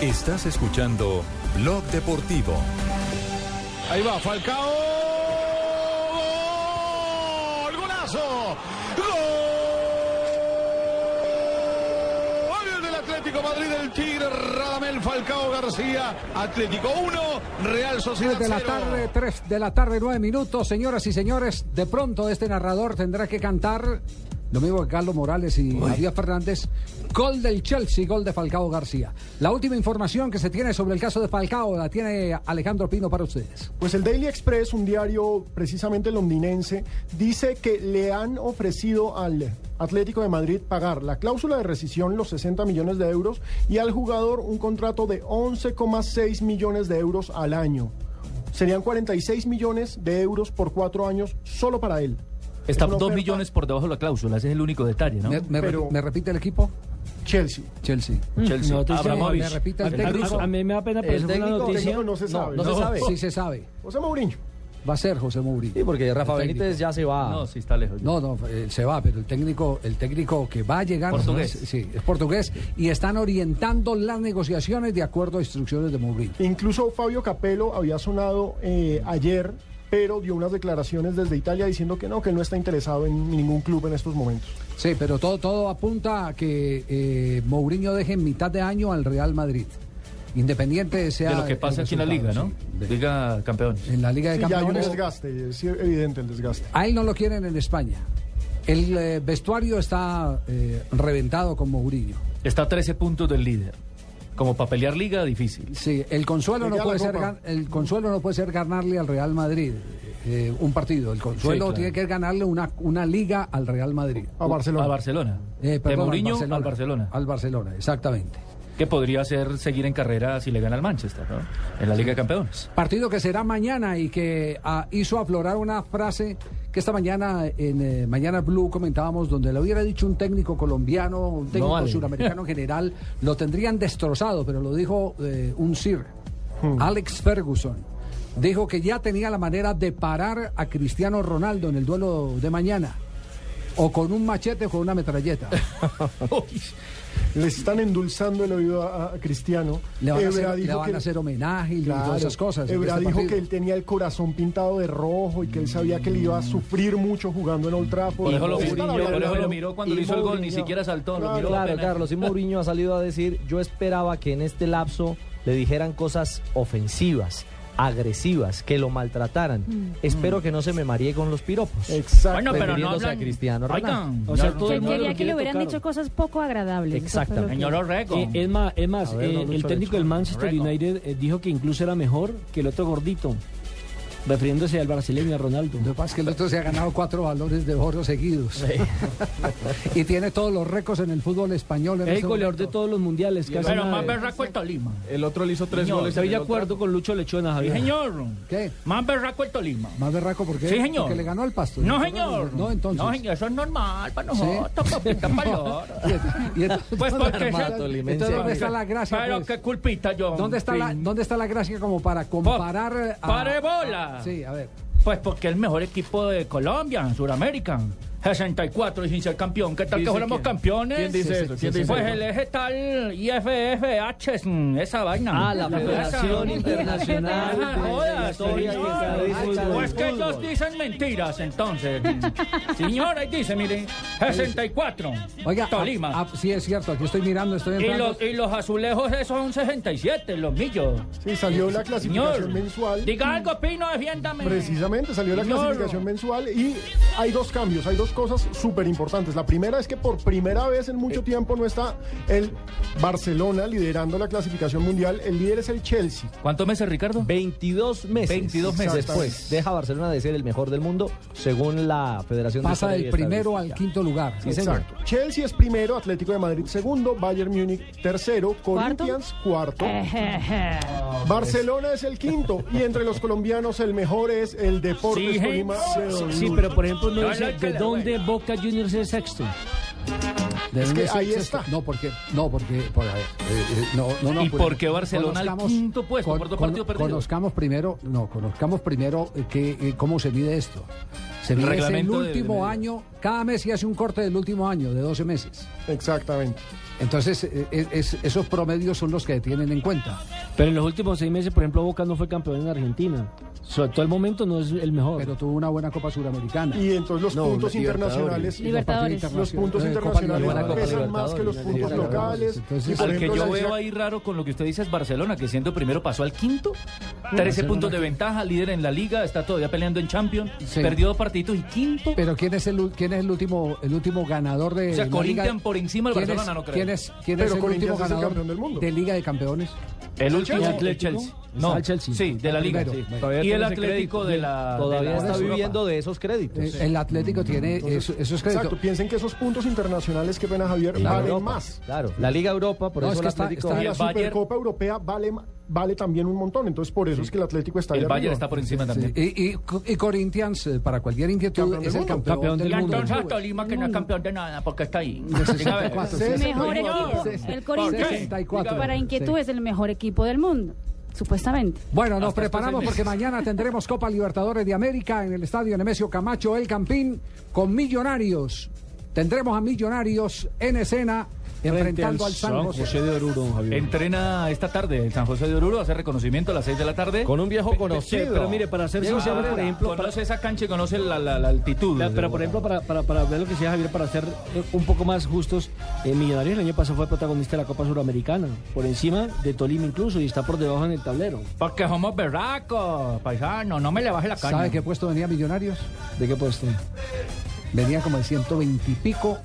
Estás escuchando Blog Deportivo. Ahí va, Falcao. ¡Gol! ¡Golazo! ¡Gol! del Atlético Madrid, del Tigre, Radamel Falcao García. Atlético 1, Real Sociedad 3 de la tarde, 3 de la tarde, 9 minutos. Señoras y señores, de pronto este narrador tendrá que cantar lo mismo que Carlos Morales y Javier Fernández. Gol del Chelsea, gol de Falcao García. La última información que se tiene sobre el caso de Falcao la tiene Alejandro Pino para ustedes. Pues el Daily Express, un diario precisamente londinense, dice que le han ofrecido al Atlético de Madrid pagar la cláusula de rescisión, los 60 millones de euros, y al jugador un contrato de 11,6 millones de euros al año. Serían 46 millones de euros por cuatro años solo para él. Está Es dos millones por debajo de la cláusula, ese es el único detalle, ¿no? ¿Me, me repi- me repite el equipo? Chelsea. Chelsea. Chelsea. Nosotros sí- Abramovich. Me repite el A- técnico. a, a mí me da pena, pero fue una técnico- noticia. no se sabe. No se sabe. Sí se sabe. José Mourinho. Va a ser José Mourinho. Sí, porque Rafa El técnico. Benítez ya se va. No, sí está lejos. No, no, eh, se va, pero el técnico, el técnico que va a llegar Portugués. ¿no? sí, es portugués y están orientando las negociaciones de acuerdo a instrucciones de Mourinho. Incluso Fabio Capello había sonado eh, ayer, pero dio unas declaraciones desde Italia diciendo que no, que él no está interesado en ningún club en estos momentos. Sí, pero todo, todo apunta a que eh, Mourinho deje en mitad de año al Real Madrid. Independiente sea. De lo que pasa aquí en la liga, ¿no? sí. Liga Campeones. En la Liga de Sí, ya hay un Campeones. desgaste, es evidente el desgaste. A él no lo quieren en España. El eh, vestuario está eh, reventado con Mourinho. Está a 13 puntos del líder. Como para pelear liga, difícil. Sí, el consuelo no puede ser el consuelo no puede ser ganarle al Real Madrid eh, un partido. El consuelo Sí, claro. tiene que ganarle una, una liga al Real Madrid. A Barcelona. A Barcelona. Eh, de perdón, Mourinho al al Barcelona. Al Barcelona, exactamente. Que podría ser seguir en carrera si le gana al Manchester, ¿no? En la Liga de Campeones. Partido que será mañana y que ah, hizo aflorar una frase que esta mañana en eh, Mañana Blue comentábamos, donde le hubiera dicho un técnico colombiano, un técnico vale. suramericano en *laughs* general, lo tendrían destrozado, pero lo dijo eh, un Sir, Alex Ferguson. Dijo que ya tenía la manera de parar a Cristiano Ronaldo en el duelo de mañana. O con un machete o con una metralleta. *laughs* Le están endulzando el oído a, a Cristiano. Le van, a hacer, le dijo a que- hacer homenaje y Claro, todas esas cosas. en Evra este dijo partido. que él tenía el corazón pintado de rojo y que él sabía que le iba a sufrir mucho jugando en Old Trafford. Por eso lo, miró cuando y le hizo el gol, ni siquiera saltó, lo miró Claro, apenas. Carlos, y Mourinho ha salido a decir, yo esperaba que en este lapso le dijeran cosas ofensivas, agresivas, que lo maltrataran. Espero que no se me mareé con los piropos. Exacto. Bueno, pero no refiriéndose a hablan- Cristiano Oigan, Ronaldo. O sea, no, todo el no, mundo Quería lo que le hubieran tocar. dicho cosas poco agradables. Que- Señor Orrego. Eh, es más, es más ver, eh, no, el técnico del Manchester. United eh, dijo que incluso era mejor que el otro gordito, refiriéndose al brasileño, a Ronaldo. Lo que pasa es que el otro se ha ganado cuatro balones de oro seguidos. *laughs* y tiene todos los récords en el fútbol español. en Es el goleador de todos los mundiales. casi Pero nada más berraco el Tolima. El otro le hizo tres Señor, goles. Estoy de acuerdo con Lucho Lechona, Sí, Javier. señor. ¿Qué? Más berraco el Tolima. Más berraco porque, Sí, señor. porque le ganó al pasto. No, señor. No, entonces. No, señor, eso es normal para Sí. nosotros, papita *laughs* entonces, Pues ¿dónde- porque entonces, ¿dónde está la gracia? Pero pues? qué culpita yo. ¿Dónde está, la, Sí. ¿Dónde está la gracia como para comparar a- ¡Pare bola! Sí, a ver. Pues porque el mejor equipo de Colombia, en Sudamérica. 64 y sin ser campeón. ¿Qué tal que fuéramos campeones? ¿Quién dice eso? sí, ¿Quién sí, dice Pues eso? el eje tal IFFH, esa vaina. Ah, la Federación Internacional Fútbol. Pues que ellos dicen mentiras, entonces. *laughs* Señor, ahí dice, mire, 64. Oiga, Tolima. ah, ah, sí es cierto, aquí estoy mirando, estoy y, los, y los azulejos esos son 67, los millos. Sí, salió la clasificación Señor, mensual. Diga algo, Pino, defiéndame. Precisamente salió la Señor. clasificación mensual y hay dos cambios, hay dos cosas súper importantes. La primera es que por primera vez en Eh. mucho tiempo no está el Barcelona liderando la clasificación mundial, el líder es el Chelsea. ¿Cuántos meses, Ricardo? 22 meses. 22 meses. después. Deja Barcelona de ser el mejor del mundo, según la Federación de Pasa del primero al quinto lugar. Sí, señor. Exacto. Chelsea es primero, Atlético de Madrid segundo, Bayern Múnich tercero, Corinthians cuarto. *laughs* Barcelona es el quinto y entre los colombianos el mejor es el Deportes Sí, Tolima Sí, Lucho. pero por ejemplo no No, dice no, que de dónde Boca Juniors es sexto. ¿De Es dónde que es ahí está. No, porque, no, porque, por, a ver, eh, eh, no, no, no. ¿Y por qué Barcelona al quinto puesto por dos partidos perdidos? Conozcamos primero, no, conozcamos primero eh, que, eh, cómo se mide esto. Se El mide el de- último de- año, cada mes se hace un corte del último año, de 12 meses. Exactamente. Entonces, es- es- esos promedios son los que tienen en cuenta. Pero en los últimos seis meses, por ejemplo, Boca no fue campeón en Argentina. Sobre todo el momento no es el mejor. Pero tuvo una buena Copa Suramericana. Y entonces los No, puntos Libertadores. internacionales, Libertadores. los puntos internacionales Pesan más que los puntos Libertadores. locales. Entonces, Y por Al que yo veo ahí raro con lo que usted dice es Barcelona, que siendo primero pasó al quinto. 13 Barcelona. puntos de ventaja, líder en la liga, está todavía peleando en Champions. Sí. Perdió dos partidos y quinto. Pero ¿quién es el, quién es el último el último ganador de O sea, Corinthians por encima del ¿Quién Barcelona, es- no creo. ¿Quién es, quién Pero es el último es el ganador campeón del mundo. de Liga de Campeones? El último Chelsea? el Chelsea. No, el Chelsea. sí, de la liga. sí. Y el Atlético de la. Todavía de la está Europa. viviendo de esos créditos. El Atlético tiene eso- esos créditos. Exacto, piensen que esos puntos internacionales que pena Javier La valen Europa, más. Claro, la Liga Europa, por No, eso es el que está- está- Y la Supercopa Europea vale vale también un montón. Entonces, por eso es que el Atlético está ahí El Bayern arriba. está por encima Sí, también. Y, y, y Corinthians, eh, para cualquier inquietud, Campeón es el campeón, Campeón del del Y mundo. entonces a Tolima, que no es campeón de nada, porque está ahí. De 64. Sí, Mejor sí, equipo, sí, el ¿Por Corinthians. qué? 64. Para inquietud Sí. es el mejor equipo del mundo, supuestamente. Bueno, nos Hasta preparamos porque mañana tendremos Copa Libertadores de América en el estadio Nemesio Camacho El Campín con Millonarios. Tendremos a Millonarios en escena enfrentando al San José. de Oruro, Javier. Entrena esta tarde el San José de Oruro, hace reconocimiento a las 6 de la tarde. Con un viejo conocido. pe- Pero mire, para sincero, Cabrera, por ejemplo, para- conoce esa cancha y conoce la, la- la altitud. La- pero por ejemplo, para, para, para ver lo que decía Javier, para ser un poco más justos, eh, Millonarios el año pasado fue protagonista de la Copa Suramericana, por encima de Tolima incluso, y está por debajo en el tablero. Porque somos berracos, paisano, no me le baje la caña. ¿Sabe qué puesto venía Millonarios? ¿De qué puesto? Venía como el 120 y pico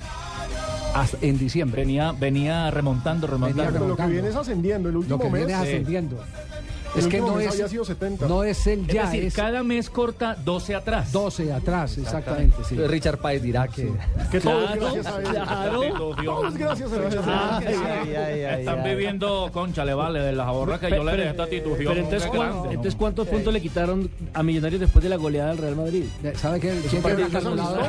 hasta- en diciembre. Venía, venía remontando, Venía remontando. Pero lo que remontando. viene es ascendiendo. El Lo último que mes. viene es ascendiendo. Es que no es, había sido 70. no es el Es ya, decir, es cada mes corta 12 atrás. 12 atrás, exactamente. sí. Richard Páez dirá que... Que todo es Claro, gracias a él. claro. Todo es gracias a él. Están ay. viviendo, concha, le vale, de las ahorras que yo le dejé esta institución. pero entonces, Qué ¿cuán- grande, ¿no? entonces, ¿cuántos puntos le quitaron a Millonarios después de la goleada del Real Madrid? ¿Sabe qué? ¿Quién tiene una calculadora?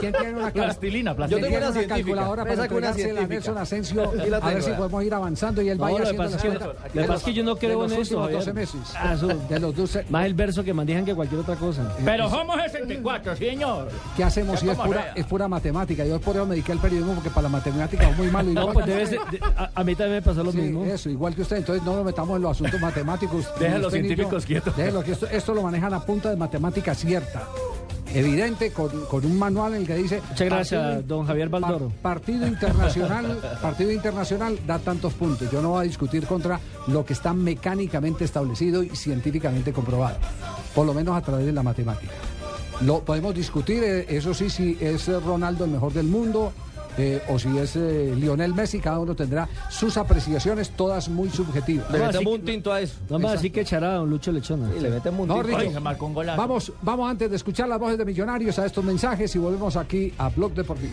¿Quién, es tiene una Plastilina, ¿Quién plastilina. Yo tengo una calculadora para entregársela a. Nelson Asensio la a ver si podemos ir avanzando y él vaya haciendo las es que- cuentas lo que de pasa es que yo no creo en eso, últimos Javier. 12 meses. Ah, eso. De los 12 Más el verso que manejan que cualquier otra cosa. Pero somos 64, señor. ¿Qué hacemos? Si es pura, es pura matemática. Yo por eso me dediqué al periodismo porque para la matemática es muy malo. No, pues debe ser, de- a, a mí también me pasó lo Sí, mismo. eso, igual que usted. Entonces no nos metamos en los asuntos matemáticos. A los yo. científicos quietos. Déjelo, que esto, esto lo manejan a punta de matemática cierta. Evidente, con, con un manual en el que dice... Muchas gracias, partido- don Javier Baldoro. par- partido internacional, *laughs* partido internacional da tantos puntos. Yo no voy a discutir contra lo que está mecánicamente establecido y científicamente comprobado. Por lo menos a través de la matemática. Lo podemos discutir, eh, eso sí, si es Ronaldo el mejor del mundo eh, o si es eh, Lionel Messi, cada uno tendrá sus apreciaciones, todas muy subjetivas. Le metemos un tinto a eso. Vamos a decir que echará a don Lucho Lechona. Y le metemos un No, tinto. Richo, Ay, se marcó un golazo. vamos, vamos antes de escuchar las voces de millonarios a estos mensajes y volvemos aquí a Blog Deportivo.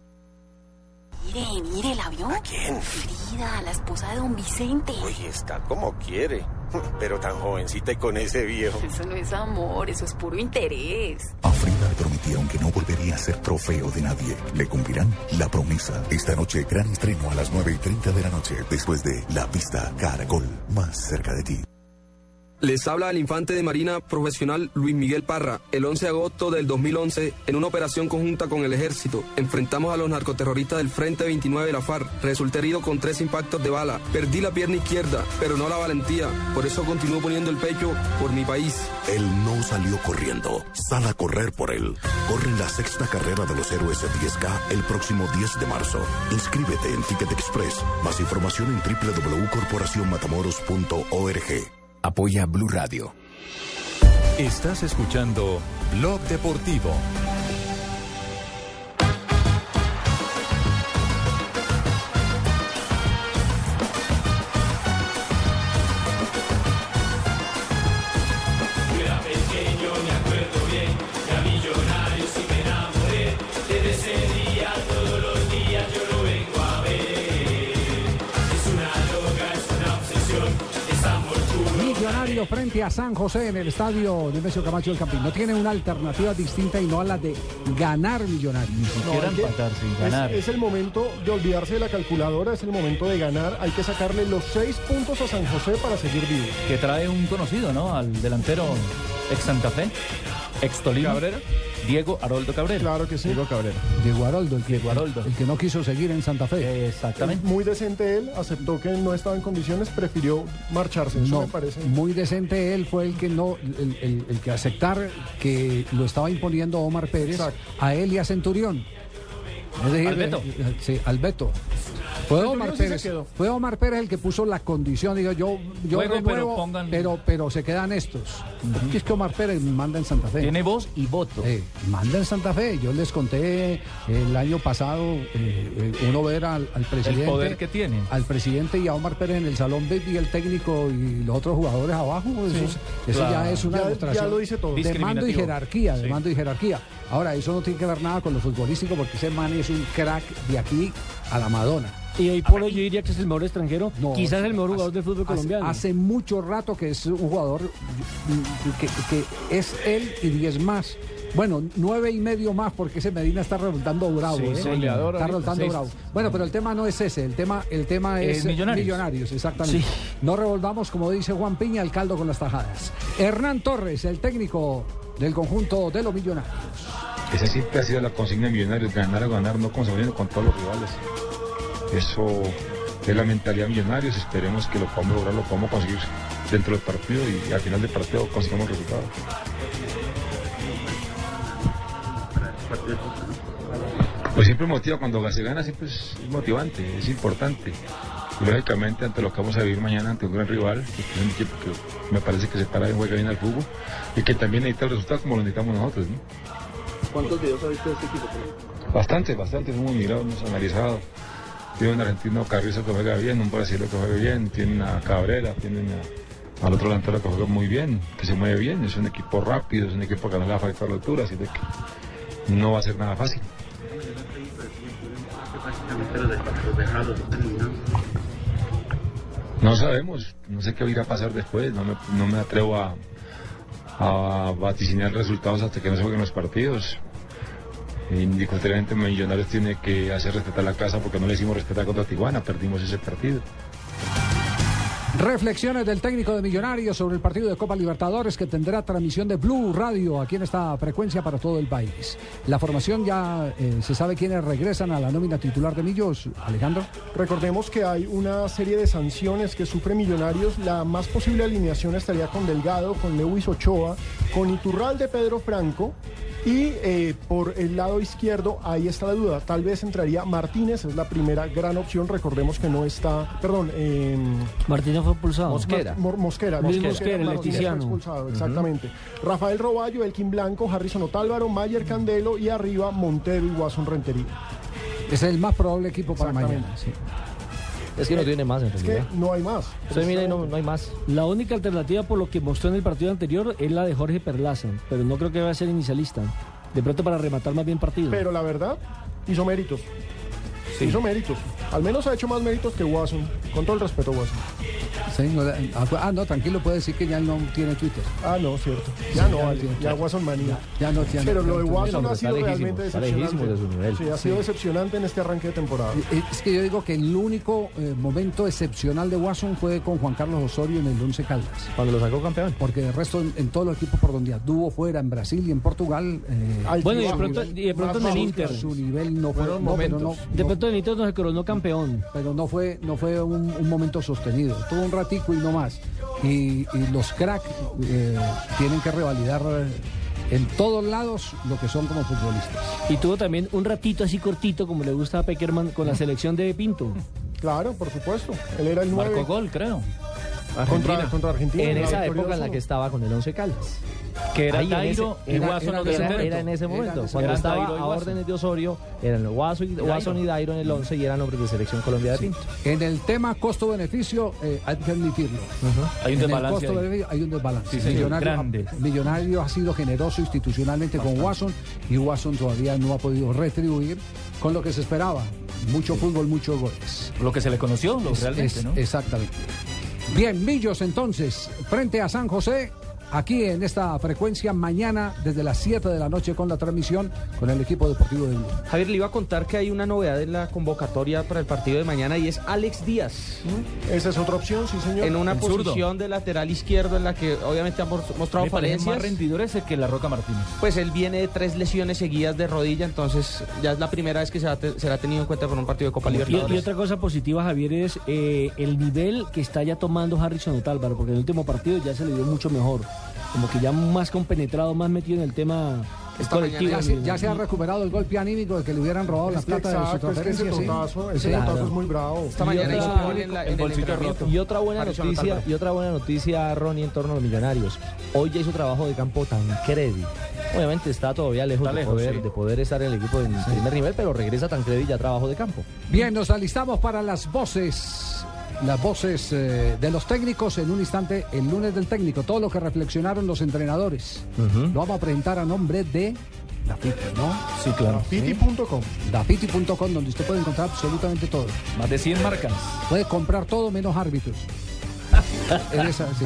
Mire, mire, ¿la vio? ¿A quién? Frida, la esposa de don Vicente. Uy, está como quiere. Pero tan jovencita y con ese viejo. Eso no es amor, eso es puro interés. A Frida le prometieron que no volvería a ser trofeo de nadie. ¿Le cumplirán? La promesa. Esta noche, gran estreno a las 9 y 30 de la noche. Después de La Pista Caracol. Más cerca de ti. Les habla el infante de Marina profesional Luis Miguel Parra. El 11 de agosto del 2011, en una operación conjunta con el ejército, enfrentamos a los narcoterroristas del Frente 29 de la FARC. Resulté herido con tres impactos de bala. Perdí la pierna izquierda, pero no la valentía. Por eso continúo poniendo el pecho por mi país. Él no salió corriendo. Sal a correr por él. Corre la sexta carrera de los héroes de 10K el próximo 10 de marzo. Inscríbete en Ticket Express. Más información en www.corporacionmatamoros.org. Apoya Blue Radio. Estás escuchando Blog Deportivo. Frente a San José en el estadio Nemesio Camacho del Campín. No tiene una alternativa distinta y no a la de ganar Millonarios. No, hay que- Es, es el momento de olvidarse de la calculadora, es el momento de ganar. Hay que sacarle los seis puntos a San José para seguir vivo. Que trae un conocido, ¿no? Al delantero ex Santa Fe, ex Tolima. Cabrera. Diego Haroldo Cabrera. Claro que sí. Diego Cabrera. Diego Haroldo, el que, el que no quiso seguir en Santa Fe. Exactamente. Muy decente él, aceptó que no estaba en condiciones, prefirió marcharse. Eso No, me parece. muy decente él fue el que no, el, el- el que aceptar que lo estaba imponiendo Omar Pérez a él y a Centurión. Es decir, Al Beto. eh, sí, al Beto. Fue Omar se Pérez. Fue Omar Pérez el que puso la condición. Digo, yo, yo Juego, pero pongan- pero, pero se quedan estos. Es que Omar Pérez manda en Santa Fe. Tiene voz y voto. Eh, manda en Santa Fe. Yo les conté el año pasado, eh, eh, uno ver al, al presidente. poder que tiene. Al presidente y a Omar Pérez en el salón VIP y el técnico y los otros jugadores abajo. Eso, es- eso claro. ya es una Ya- demostración ya lo dice todo. de mando y jerarquía, de mando y jerarquía. Ahora, eso no tiene que ver nada con lo futbolístico porque ese man es un crack de aquí a la Madonna. Y hoy por hoy yo diría que es el mejor extranjero, No, quizás el mejor hace- jugador del fútbol hace- colombiano. Hace, mucho rato que es un jugador que, que es él y diez más. Bueno, nueve y medio más porque ese Medina está resultando bravo. Sí, ¿eh? Está Goleador ahorita, resultando bravo. Bueno, pero el tema no es ese, el tema, el tema Es es, Millonarios. exactamente. Sí. No revolvamos, como dice Juan Piña, el caldo con las tajadas. Hernán Torres, el técnico del conjunto de los Millonarios. Esa siempre ha sido la consigna de Millonarios, ganar o ganar, no consiguiendo con todos los rivales. Eso es la mentalidad de Millonarios, esperemos que lo podamos lograr, lo podamos conseguir dentro del partido y al final del partido consigamos resultados. Pues siempre motiva, cuando se gana siempre es motivante, es importante. Lógicamente ante lo que vamos a vivir mañana ante un gran rival, que es un equipo que me parece que se para y juega bien al fútbol y que también necesita el resultado como lo necesitamos nosotros. ¿no? ¿Cuántos videos ha visto de este equipo? Bastante, bastante, hemos mirado, hemos analizado. Tiene un argentino Carrizo que juega bien, un brasileño que juega bien, tiene a Cabrera, tienen a- al otro delantero que juega muy bien, que se mueve bien, es un equipo rápido, es un equipo que no le va a la altura, así que no va a ser nada fácil. No sabemos, no sé qué irá a pasar después, no me, no me atrevo a, a vaticinar resultados hasta que no se jueguen los partidos. Indiscutiblemente Millonarios tiene que hacer respetar la casa porque no le hicimos respetar contra Tijuana, perdimos ese partido. Reflexiones del técnico de Millonarios sobre el partido de Copa Libertadores que tendrá transmisión de Blue Radio aquí en esta frecuencia para todo el país. La formación ya eh, se sabe quiénes regresan a la nómina titular de Millos, Alejandro. Recordemos que hay una serie de sanciones que sufre Millonarios. La más posible alineación estaría con Delgado, con Lewis Ochoa, con Iturralde Pedro Franco. Y eh, por el lado izquierdo, ahí está la duda. Tal vez entraría Martínez, es la primera gran opción. Recordemos que no está. Perdón, eh, Martínez fue expulsado. Mosquera. Mor- Mosquera. Luis Mosquera, el fue expulsado, exactamente. Rafael Roballo, Elkin Blanco, Harrison Otálvaro, Mayer Candelo y arriba Montero y Watson Rentería. Es el más probable equipo para mañana. sí. Es que no tiene más en Es que no hay más. Usted mira y no, no hay más. La única alternativa por lo que mostró en el partido anterior es la de Jorge Perlaza, pero no creo que vaya a ser inicialista. De pronto para rematar más bien partido. Pero la verdad, hizo méritos. Hizo méritos. Al menos ha hecho más méritos que Watson. Con todo el respeto, Watson. Sí, no, ah, ah, no, tranquilo, puede decir que ya no tiene Twitter. Ah, no, cierto. Ya no, ya vale. tiene- Watson manía. Ya no, ya no, Pero lo de Watson no, ha sido realmente decepcionante. de su nivel. Sí, ha sido decepcionante en este arranque de temporada. Es que yo digo que el único eh, momento excepcional de Watson fue con Juan Carlos Osorio en el Once Caldas. Cuando lo sacó campeón. Porque el resto, en, en todos los equipos por donde anduvo fuera, en Brasil y en Portugal. eh, Bueno, y de pronto, nivel y de pronto más en el Inter. su nivel no fue. Fueron no, pero no, momentos. De en Inter no se coronó campeón. pero no fue, no fue un, un momento sostenido. Tuvo un ratico y no más. Y, y los cracks eh, tienen que revalidar eh, en todos lados lo que son como futbolistas. Y tuvo también un ratito así cortito, como le gusta a Peckerman, con la selección de Pinto. Claro, por supuesto. Él era el 9 Marcó gol, creo. Contra, contra Argentina. En esa época en la 2-1. que estaba con el Once Caldas. Que era Ahí ese- y era- era- los Era, era en ese momento. Cuando estaba a órdenes de Osorio, eran los Watson y, Watson y Dairo en el 11 y eran hombres de selección Colombia de Pinto. En el tema costo-beneficio, eh, hay que admitirlo. Hay un en el desbalance hay un desbalance. Sí, Millonario, grande. Millonario ha sido generoso institucionalmente con Watson y Watson todavía no ha podido retribuir con lo que se esperaba. Mucho fútbol, muchos goles. Lo que se le conoció, lo Es- realmente, es- ¿no? Exactamente. Bien, Millos entonces, frente a San José, aquí en esta frecuencia, mañana desde las 7 de la noche con la transmisión con el equipo deportivo de Blue. Javier, le iba a contar que hay una novedad en la convocatoria para el partido de mañana y es Alex Díaz. Esa es otra opción, sí, señor. En una El zurdo. posición de lateral izquierdo en la que obviamente ha mos- mostrado Me falencias. más rendidor ese que la Roca Martínez. Pues él viene de tres lesiones seguidas de rodilla, entonces ya es la primera vez que se ha te- será tenido en cuenta por un partido de Copa Y, Libertadores. y otra cosa positiva, Javier, es eh, el nivel que está ya tomando Harrison Otálvaro, porque en el último partido ya se le dio mucho mejor. Como que ya más compenetrado, más metido en el tema Esta colectivo. ya, se, ya se ha recuperado el golpe anímico de que le hubieran robado la plata de su exacto, es que ese transferencia. sí. totazo, ese Claro. totazo es muy bravo. Esta Y mañana otra- hizo gol en la- en el roto. Y otra buena noticia, y otra buena noticia, Ronnie, en torno a los millonarios. Hoy ya hizo trabajo de campo Tancredi. Obviamente está todavía lejos, Está de, lejos, poder, sí. de poder estar en el equipo de primer nivel, pero regresa Tancredi ya a trabajo de campo. Bien, nos alistamos para las voces, las voces eh, de los técnicos en un instante, el lunes del técnico, todo lo que reflexionaron los entrenadores. Lo vamos a presentar a nombre de Dafiti, ¿no? Sí, claro. Dafiti.com. Dafiti.com, donde usted puede encontrar absolutamente todo. Más de 100 marcas. Puede comprar todo menos árbitros. En esa, sí.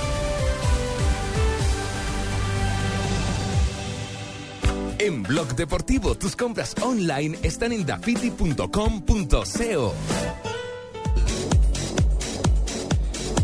En Blog Deportivo, tus compras online están en dafiti.com.co.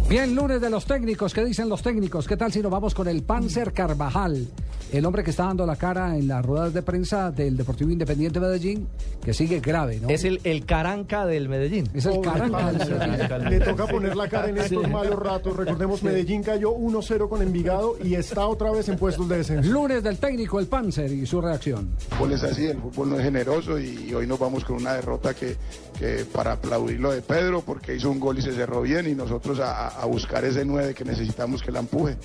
Bien, lunes de los técnicos. ¿Qué dicen los técnicos? ¿Qué tal si nos vamos con el Panzer Carvajal? El hombre que está dando la cara en las ruedas de prensa del Deportivo Independiente Medellín, que sigue grave, ¿no? Es el, el caranca del Medellín. Es el caranca del. Medellín. Le toca poner la cara en estos Sí. malos ratos. Recordemos, Medellín cayó 1-0 con Envigado y está otra vez en puestos de descenso. Lunes del técnico, el Panzer y su reacción. El fútbol es así, el fútbol no es generoso y hoy nos vamos con una derrota que, que para aplaudir lo de Pedro porque hizo un gol y se cerró bien y nosotros a, a buscar ese 9 que necesitamos que la empuje.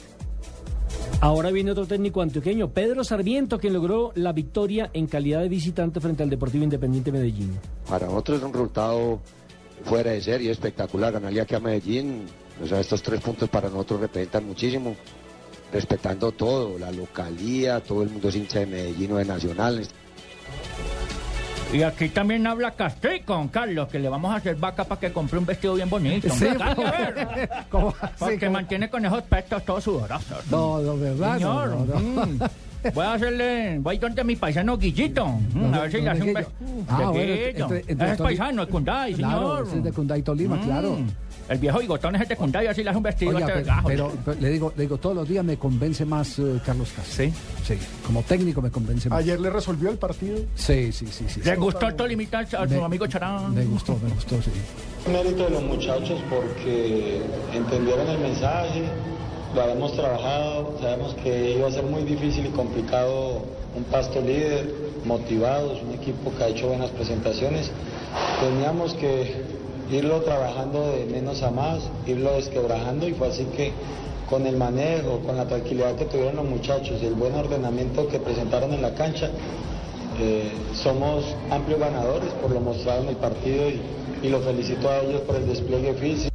Ahora viene otro técnico antioqueño, Pedro Sarmiento, quien logró la victoria en calidad de visitante frente al Deportivo Independiente Medellín. Para nosotros es un resultado fuera de serie, espectacular. Ganarle aquí a Medellín, o sea, estos tres puntos para nosotros representan muchísimo, respetando todo, la localía, todo el mundo es hincha de Medellín o de Nacional. Y aquí también habla Castrico, Carlos, que le vamos a hacer vaca para que compre un vestido bien bonito. Sí, a ver, *laughs* ¿Cómo Porque mantiene con esos pechos todos sudorosos. No, no, verdad. Señor, no, no, no. mm, voy a hacerle, voy donde mi paisano Guillito, mm, a ver si le hace un vestido. Ah, bueno, Guillito. entre- entre Ese es paisano, es Cunday, Claro, señor. es de Cunday, Tolima, Mm, claro. El viejo bigotón es este Cunday, así le hace un vestido Oiga, a este pero, gajo. pero- pero le digo, le digo, todos los días me convence más eh, Carlos Castro. ¿Sí? Sí, como técnico me convence más. Ayer le resolvió el partido. Sí, sí, sí. sí ¿Le sí. gustó el Tolimita a su amigo Charán? Me gustó, me gustó, sí. Mérito de los muchachos porque entendieron el mensaje, lo habíamos trabajado, sabemos que iba a ser muy difícil y complicado un pasto líder, motivados, un equipo que ha hecho buenas presentaciones. Teníamos que irlo trabajando de menos a más, irlo desquebrajando y fue así que con el manejo, con la tranquilidad que tuvieron los muchachos y el buen ordenamiento que presentaron en la cancha, eh, somos amplios ganadores por lo mostrado en el partido y, y lo felicito a ellos por el despliegue físico.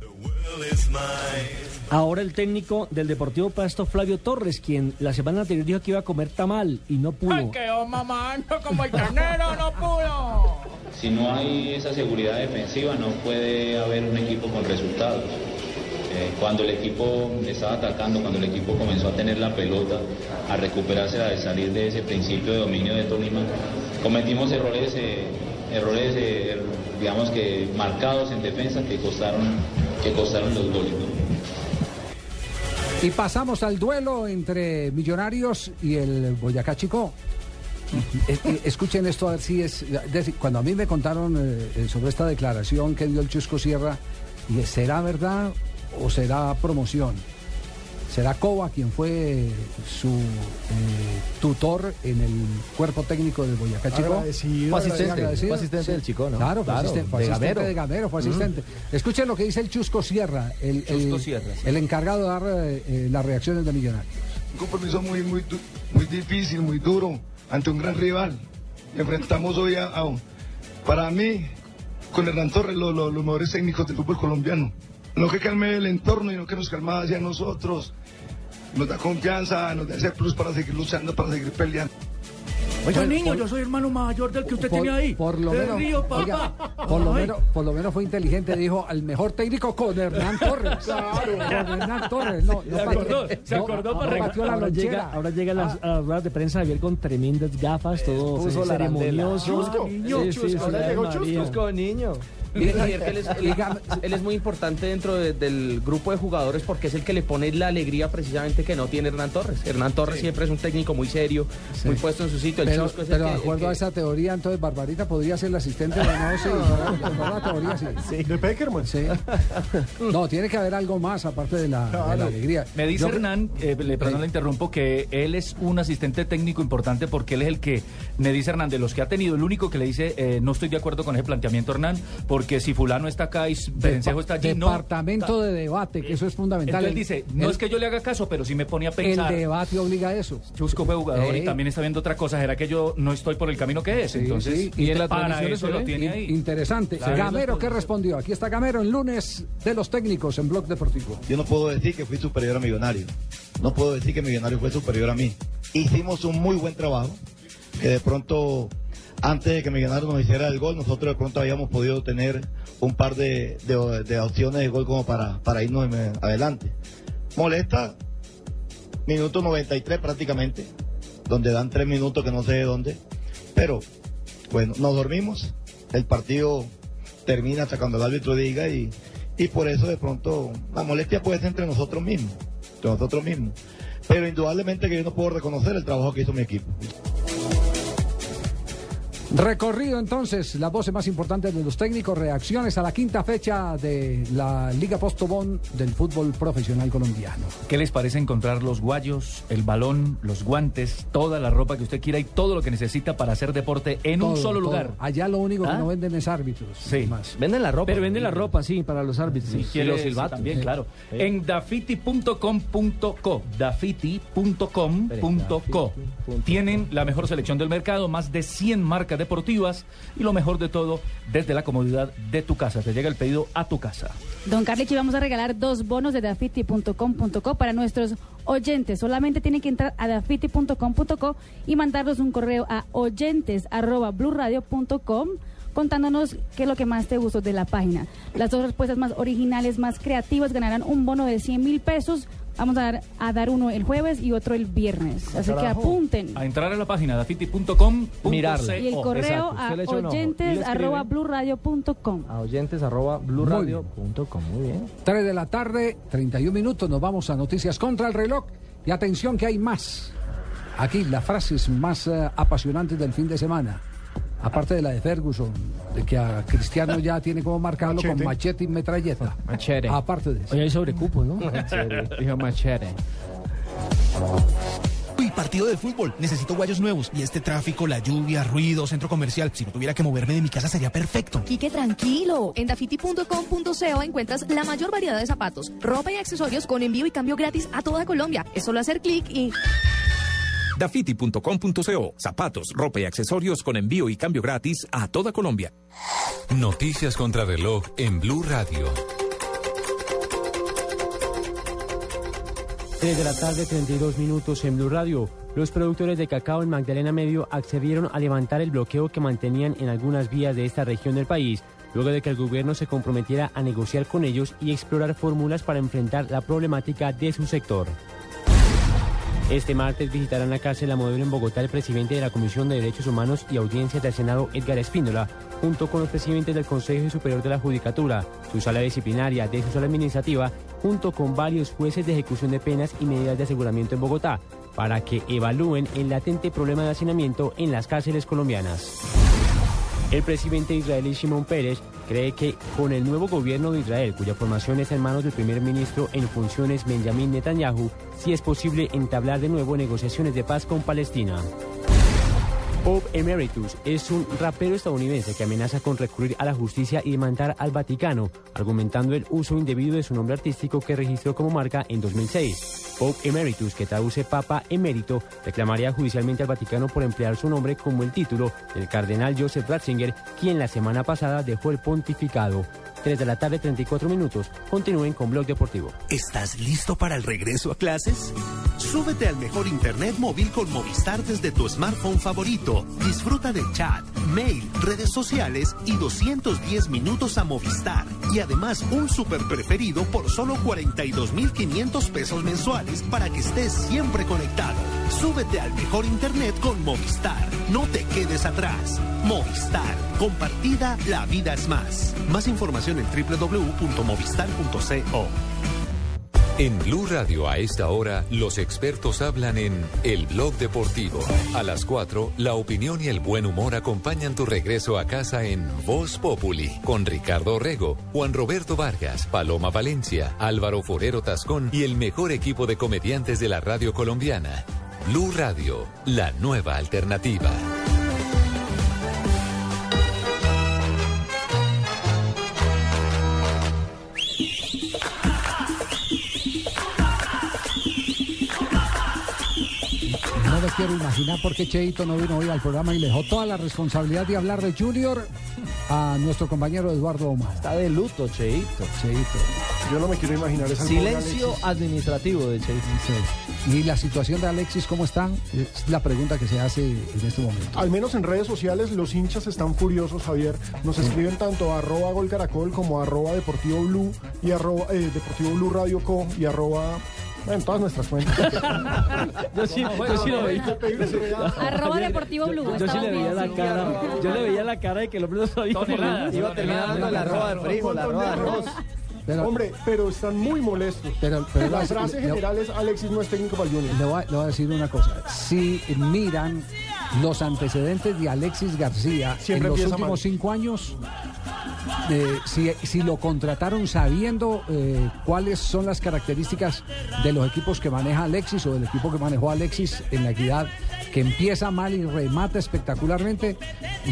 Ahora el técnico del Deportivo Pasto, Flavio Torres, quien la semana anterior dijo que iba a comer tamal y no pudo. Ay, quedó mamando como el carnero, no pudo. Si no hay esa seguridad defensiva, no puede haber un equipo con resultados. Eh, cuando el equipo estaba atacando, cuando el equipo comenzó a tener la pelota, a recuperarse, a salir de ese principio de dominio de Tolima, cometimos errores, eh, errores, eh, digamos que marcados en defensa que costaron, que costaron los goles. ¿no? Y pasamos al duelo entre Millonarios y el Boyacá Chico. Es- eh, Escuchen esto a ver si es, Cuando a mí me contaron eh, eh, sobre esta declaración que dio el Chusco Sierra, ¿será verdad o será promoción? ¿Será Coba quien fue su eh, tutor en el cuerpo técnico del Boyacá Chico? Agradecido, Fue asistente, agradecido. fue asistente del Chico, ¿no? Claro, fue Claro, asistente, fue de asistente Gamero. de Gamero, fue Mm. asistente. Escuchen lo que dice el Chusco Sierra, el, el- Chusco Sierra, sí. el encargado de dar eh, eh, las reacciones de Millonarios. Un compromiso muy, muy, muy difícil, muy duro, ante un gran rival. Enfrentamos hoy a, a un- para mí, con Hernán Torres, lo- lo- los mejores técnicos del fútbol colombiano. No que calme el entorno y no que nos calma hacia nosotros. Nos da confianza, nos da ese plus para seguir luchando, para seguir peleando. Oiga, Por- niño, por- yo soy hermano mayor del que usted por, tiene ahí. por lo El menos, río, papá. oiga, por lo menos, por lo menos fue inteligente, dijo al mejor técnico con Hernán *laughs* Torres. Con Hernán Torres, no, no Se pateó- acordó, no, no ahora, pateó la ahora llega, ahora llega a las, a las ruedas de prensa Javier con tremendas gafas, todo la ceremonioso. Chusco, Niño, sí, chusco, sí, sí, llegó María. Chusco, niño. Mire, *laughs* Javier, que él es, él- él es muy importante dentro de- del grupo de jugadores porque es el que le pone la alegría precisamente que no tiene Hernán Torres. Hernán Torres siempre es un técnico muy serio, muy puesto en su sitio. El Pero, es el pero de que- el acuerdo que- a esa teoría, entonces Barbarita podría ser el asistente de sí, *laughs* a la teoría, sí. De Peckerman. Sí. *laughs* No, tiene que haber algo más aparte de la, de la Claro. alegría. Me dice Yo- Hernán, eh, le, perdón, le interrumpo, que él es un asistente técnico importante porque él es el que, me dice Hernán, de los que ha tenido, el único que le dice, eh, no estoy de acuerdo con ese planteamiento, Hernán, porque si fulano está acá y Perencejo está allí, no. Departamento de debate, que eso es fundamental. Entonces él dice, no El- es que yo le haga caso, pero sí me pone a El pensar. debate obliga a eso. Chusco fue jugador Ey. y también está viendo otra cosa. ¿Será que yo no estoy por el camino que es? Sí, Entonces, sí. para eso lo tiene ahí. Interesante. Claro. Gamero, ¿qué respondió? Aquí está Gamero en lunes de los técnicos en Blog Deportivo. Yo no puedo decir que fui superior a Millonario. No puedo decir que Millonario fue superior a mí. Hicimos un muy buen trabajo, que de pronto, antes de que Millonario nos hiciera el gol, nosotros de pronto habíamos podido tener un par de, de- de opciones de gol como para, para irnos eh, adelante. Molesta, minuto 93 prácticamente, donde dan tres minutos que no sé de dónde. Pero, bueno, nos dormimos, el partido termina hasta cuando el árbitro diga y, y por eso de pronto la molestia puede ser entre nosotros mismos, entre nosotros mismos. Pero indudablemente que yo no puedo reconocer el trabajo que hizo mi equipo. Recorrido entonces, las voces más importantes de los técnicos, reacciones a la quinta fecha de la Liga Postobón del fútbol profesional colombiano. ¿Qué les parece encontrar los guayos, el balón, los guantes, toda la ropa que usted quiera y todo lo que necesita para hacer deporte en un solo todo. lugar? Allá lo único que ¿Ah? no venden es árbitros. Sí. Más. Venden la ropa. Pero vende la ropa, sí, para los árbitros. Si Y quiere, los sí, silbatos. también, Sí. claro. Sí. En dafiti.com.co, dafiti.com.co. Tienen la mejor selección del mercado, más de 100 marcas deportivas y lo mejor de todo, desde la comodidad de tu casa. Te llega el pedido a tu casa. Don Carlichi, vamos a regalar dos bonos de dafiti.com.co para nuestros oyentes. Solamente tienen que entrar a dafiti.com.co y mandarnos un correo a oyentes@bluradio.com contándonos qué es lo que más te gustó de la página. Las dos respuestas más originales, más creativas, ganarán un bono de 100 mil pesos. Vamos a dar, a dar uno el jueves y otro el viernes. Así que apunten. A entrar a la página dafiti.com. Mirarla. Y el correo a oyentes arroba blurradio.com. A oyentes arroba blurradio.com. Muy bien. 3 de la tarde, 31 minutos, nos vamos a noticias contra el reloj. Y atención que hay más. Aquí las frases más eh, apasionantes del fin de semana. Aparte de la de Ferguson, de que a Cristiano ya tiene como marcarlo con Machete. machete y metralleta. Machete. Aparte de eso. Hoy hay sobrecupo, ¿no? *laughs* Dijo machete. Uy, partido de fútbol. Necesito guayos nuevos. Y este tráfico, la lluvia, ruido, centro comercial. Si no tuviera que moverme de mi casa sería perfecto. Quique, tranquilo. En dafiti.com.co encuentras la mayor variedad de zapatos, ropa y accesorios con envío y cambio gratis a toda Colombia. Es solo hacer clic y... Dafiti.com.co. Zapatos, ropa y accesorios con envío y cambio gratis a toda Colombia. Noticias contra reloj en Blue Radio. 3 de la tarde, 32 minutos en Blue Radio. Los productores de cacao en Magdalena Medio accedieron a levantar el bloqueo que mantenían en algunas vías de esta región del país, luego de que el gobierno se comprometiera a negociar con ellos y explorar fórmulas para enfrentar la problemática de su sector. Este martes visitarán la cárcel La Modelo en Bogotá el presidente de la Comisión de Derechos Humanos y Audiencias del Senado, Edgar Espíndola, junto con los presidentes del Consejo Superior de la Judicatura, su sala disciplinaria, de su sala administrativa, junto con varios jueces de ejecución de penas y medidas de aseguramiento en Bogotá, para que evalúen el latente problema de hacinamiento en las cárceles colombianas. El presidente israelí Shimon Peres cree que con el nuevo gobierno de Israel, cuya formación está en manos del primer ministro en funciones Benjamin Netanyahu, sí es posible entablar de nuevo negociaciones de paz con Palestina. Pope Emeritus es un rapero estadounidense que amenaza con recurrir a la justicia y demandar al Vaticano, argumentando el uso indebido de su nombre artístico que registró como marca en 2006. Pope Emeritus, que traduce Papa Emérito, reclamaría judicialmente al Vaticano por emplear su nombre como el título del cardenal Joseph Ratzinger, quien la semana pasada dejó el pontificado. 3 de la tarde, 34 minutos. Continúen con Blog Deportivo. ¿Estás listo para el regreso a clases? Súbete al mejor internet móvil con Movistar desde tu smartphone favorito. Disfruta de chat, mail, redes sociales y 210 minutos a Movistar. Y además un super preferido por solo 42.500 pesos mensuales para que estés siempre conectado. Súbete al mejor internet con Movistar. No te quedes atrás. Movistar. Compartida, la vida es más. Más información en www.movistar.co. En Blue Radio a esta hora, los expertos hablan en El Blog Deportivo. A las 4, la opinión y el buen humor acompañan tu regreso a casa en Voz Populi, con Ricardo Orrego, Juan Roberto Vargas, Paloma Valencia, Álvaro Forero Tascón y el mejor equipo de comediantes de la radio colombiana. Blue Radio, la nueva alternativa. No me quiero imaginar por qué Cheito no vino hoy al programa y le dejó toda la responsabilidad de hablar de Junior a nuestro compañero Eduardo Omar. Está de luto, Cheito. Cheito. Yo no me quiero imaginar esa Silencio administrativo de Cheito. ¿Y la situación de Alexis cómo están? Es la pregunta que se hace en este momento. Al menos en redes sociales los hinchas están furiosos, Javier. Nos escriben tanto a arroba Gol Caracol como a arroba Deportivo Blue y arroba eh, Deportivo Blue Radio Co y arroba en todas nuestras cuentas. *laughs* Yo sí, yo sí lo veía. Arroba Deportivo Blue. Yo sí le veía la cara. Yo le veía la cara de que el hombre no sabía. Iba terminando la arroba de frijol, la arroba de arroz. Pero- Hombre, pero están muy molestos. Pero, pero La frase general es Alexis no es técnico para el Junior. Le voy, a, le voy a decir una cosa. Si miran los antecedentes de Alexis García Siempre en los últimos mal. cinco años, eh, si, si lo contrataron sabiendo eh, cuáles son las características de los equipos que maneja Alexis o del equipo que manejó Alexis en la equidad, que empieza mal y remata espectacularmente,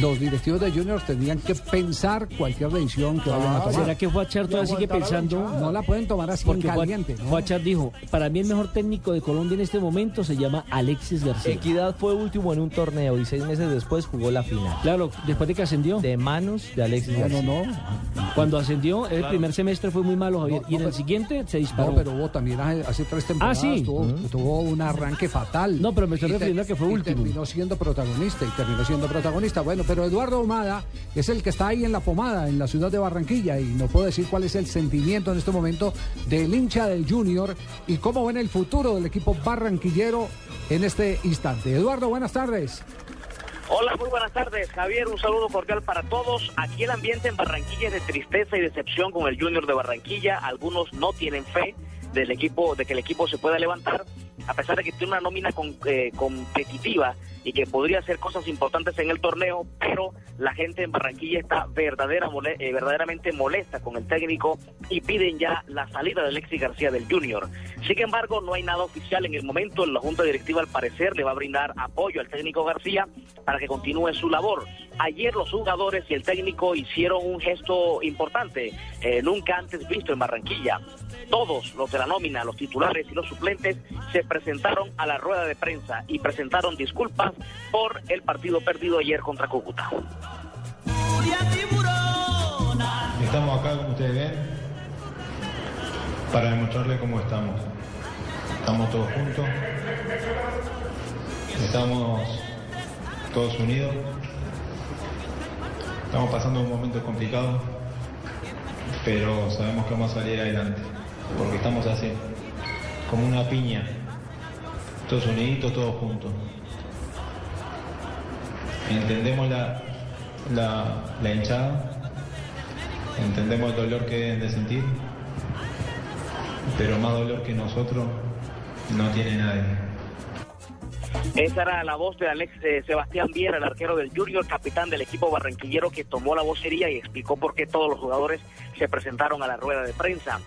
los directivos de Juniors tendrían que pensar cualquier decisión que vayan a tomar. ¿Será que Fuachar todavía sigue pensando? No la pueden tomar así en Porque caliente. ¿no? Fuachar dijo, para mí el mejor técnico de Colombia en este momento se llama Alexis García. Equidad fue último en un torneo y seis meses después jugó la final. Claro, después de que ascendió. De manos de Alexis No, García. no, no. Cuando ascendió, el Claro. primer semestre fue muy malo, Javier. No, y en no, el siguiente se disparó. No, pero hubo también hace, hace tres temporadas. Ah, sí. Tuvo, tuvo un arranque fatal. No, pero me estoy refiriendo a que fue y último. terminó siendo protagonista y terminó siendo protagonista. Bueno, pero Eduardo Omada es el que está ahí en la pomada, en la ciudad de Barranquilla, y no puedo decir cuál es el sentimiento en este momento del hincha del Junior y cómo ven el futuro del equipo barranquillero en este instante. Eduardo, buenas tardes. Hola, muy buenas tardes, Javier. Un saludo cordial para todos. Aquí el ambiente en Barranquilla es de tristeza y decepción con el Junior de Barranquilla. Algunos no tienen fe del equipo, de que el equipo se pueda levantar, a pesar de que tiene una nómina con- eh, competitiva y que podría hacer cosas importantes en el torneo, pero la gente en Barranquilla está eh, verdaderamente molesta con el técnico y piden ya la salida de Alexis García del Junior. Sin embargo, no hay nada oficial en el momento. La Junta Directiva, al parecer, le va a brindar apoyo al técnico García para que continúe su labor. Ayer los jugadores y el técnico hicieron un gesto importante, eh, nunca antes visto en Barranquilla. Todos los de la nómina, los titulares y los suplentes, se presentaron a la rueda de prensa y presentaron disculpas por el partido perdido ayer contra Cúcuta. Estamos acá, como ustedes ven, para demostrarles cómo estamos. Estamos todos juntos, estamos todos unidos, estamos pasando un momento complicado, pero sabemos que vamos a salir adelante, porque estamos así, como una piña, todos uniditos, todos juntos. Entendemos la, la, la hinchada, entendemos el dolor que deben de sentir, pero más dolor que nosotros no tiene nadie. Esa era la voz de Alex eh, Sebastián Viera, el arquero del Junior, capitán del equipo barranquillero, que tomó la vocería y explicó por qué todos los jugadores se presentaron a la rueda de prensa.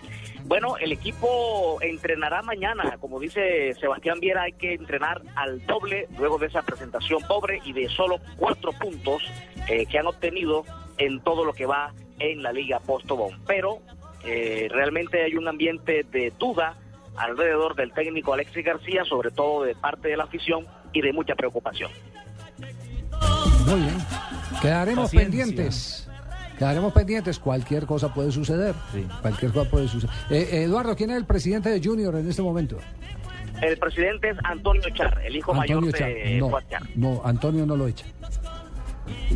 Bueno, el equipo entrenará mañana. Como dice Sebastián Viera, hay que entrenar al doble luego de esa presentación pobre y de solo cuatro puntos eh, que han obtenido en todo lo que va en la Liga Postobón. Pero eh, realmente hay un ambiente de duda alrededor del técnico Alexis García, sobre todo de parte de la afición y de mucha preocupación. Muy bien. Quedaremos Paciencia. pendientes. Quedaremos pendientes. Cualquier cosa puede suceder. Cualquier cosa puede suceder. Eh, Eduardo, ¿quién es el presidente de Junior en este momento? El presidente es Antonio Char, el hijo Antonio mayor Char. de No, Char. no, Antonio no lo echa.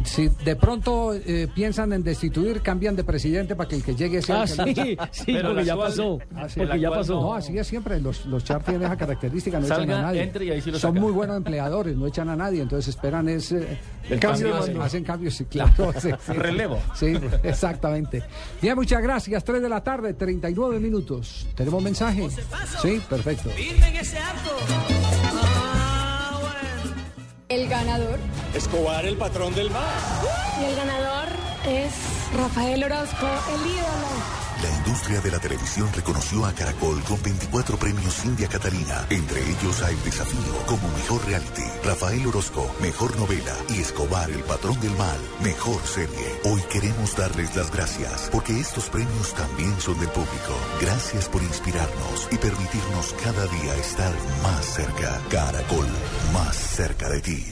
Si de pronto eh, piensan en destituir, cambian de presidente para que el que llegue sea Ah, el que sí, *laughs* sí, Pero porque ya pasó, Ah, sí. porque ya pasó. No, así es siempre. Los, los char tienen esa característica, no Salga, echan a nadie. entre y ahí sí lo Son muy buenos empleadores, no echan a nadie. Entonces esperan es. eh, El cambio hacen. cambios, sí, claro. *laughs* sí, sí. Relevo. Sí, exactamente. Bien, muchas gracias. 3 de la tarde, 39 minutos. ¿Tenemos mensaje? Sí, perfecto. El ganador. Escobar, el patrón del mar. Y el ganador es Rafael Orozco, el ídolo. La industria de la televisión reconoció a Caracol con 24 premios India Catalina, entre ellos a El Desafío como Mejor Reality, Rafael Orozco, Mejor Novela y Escobar, el Patrón del Mal, Mejor Serie. Hoy queremos darles las gracias porque estos premios también son del público. Gracias por inspirarnos y permitirnos cada día estar más cerca. Caracol, más cerca de ti.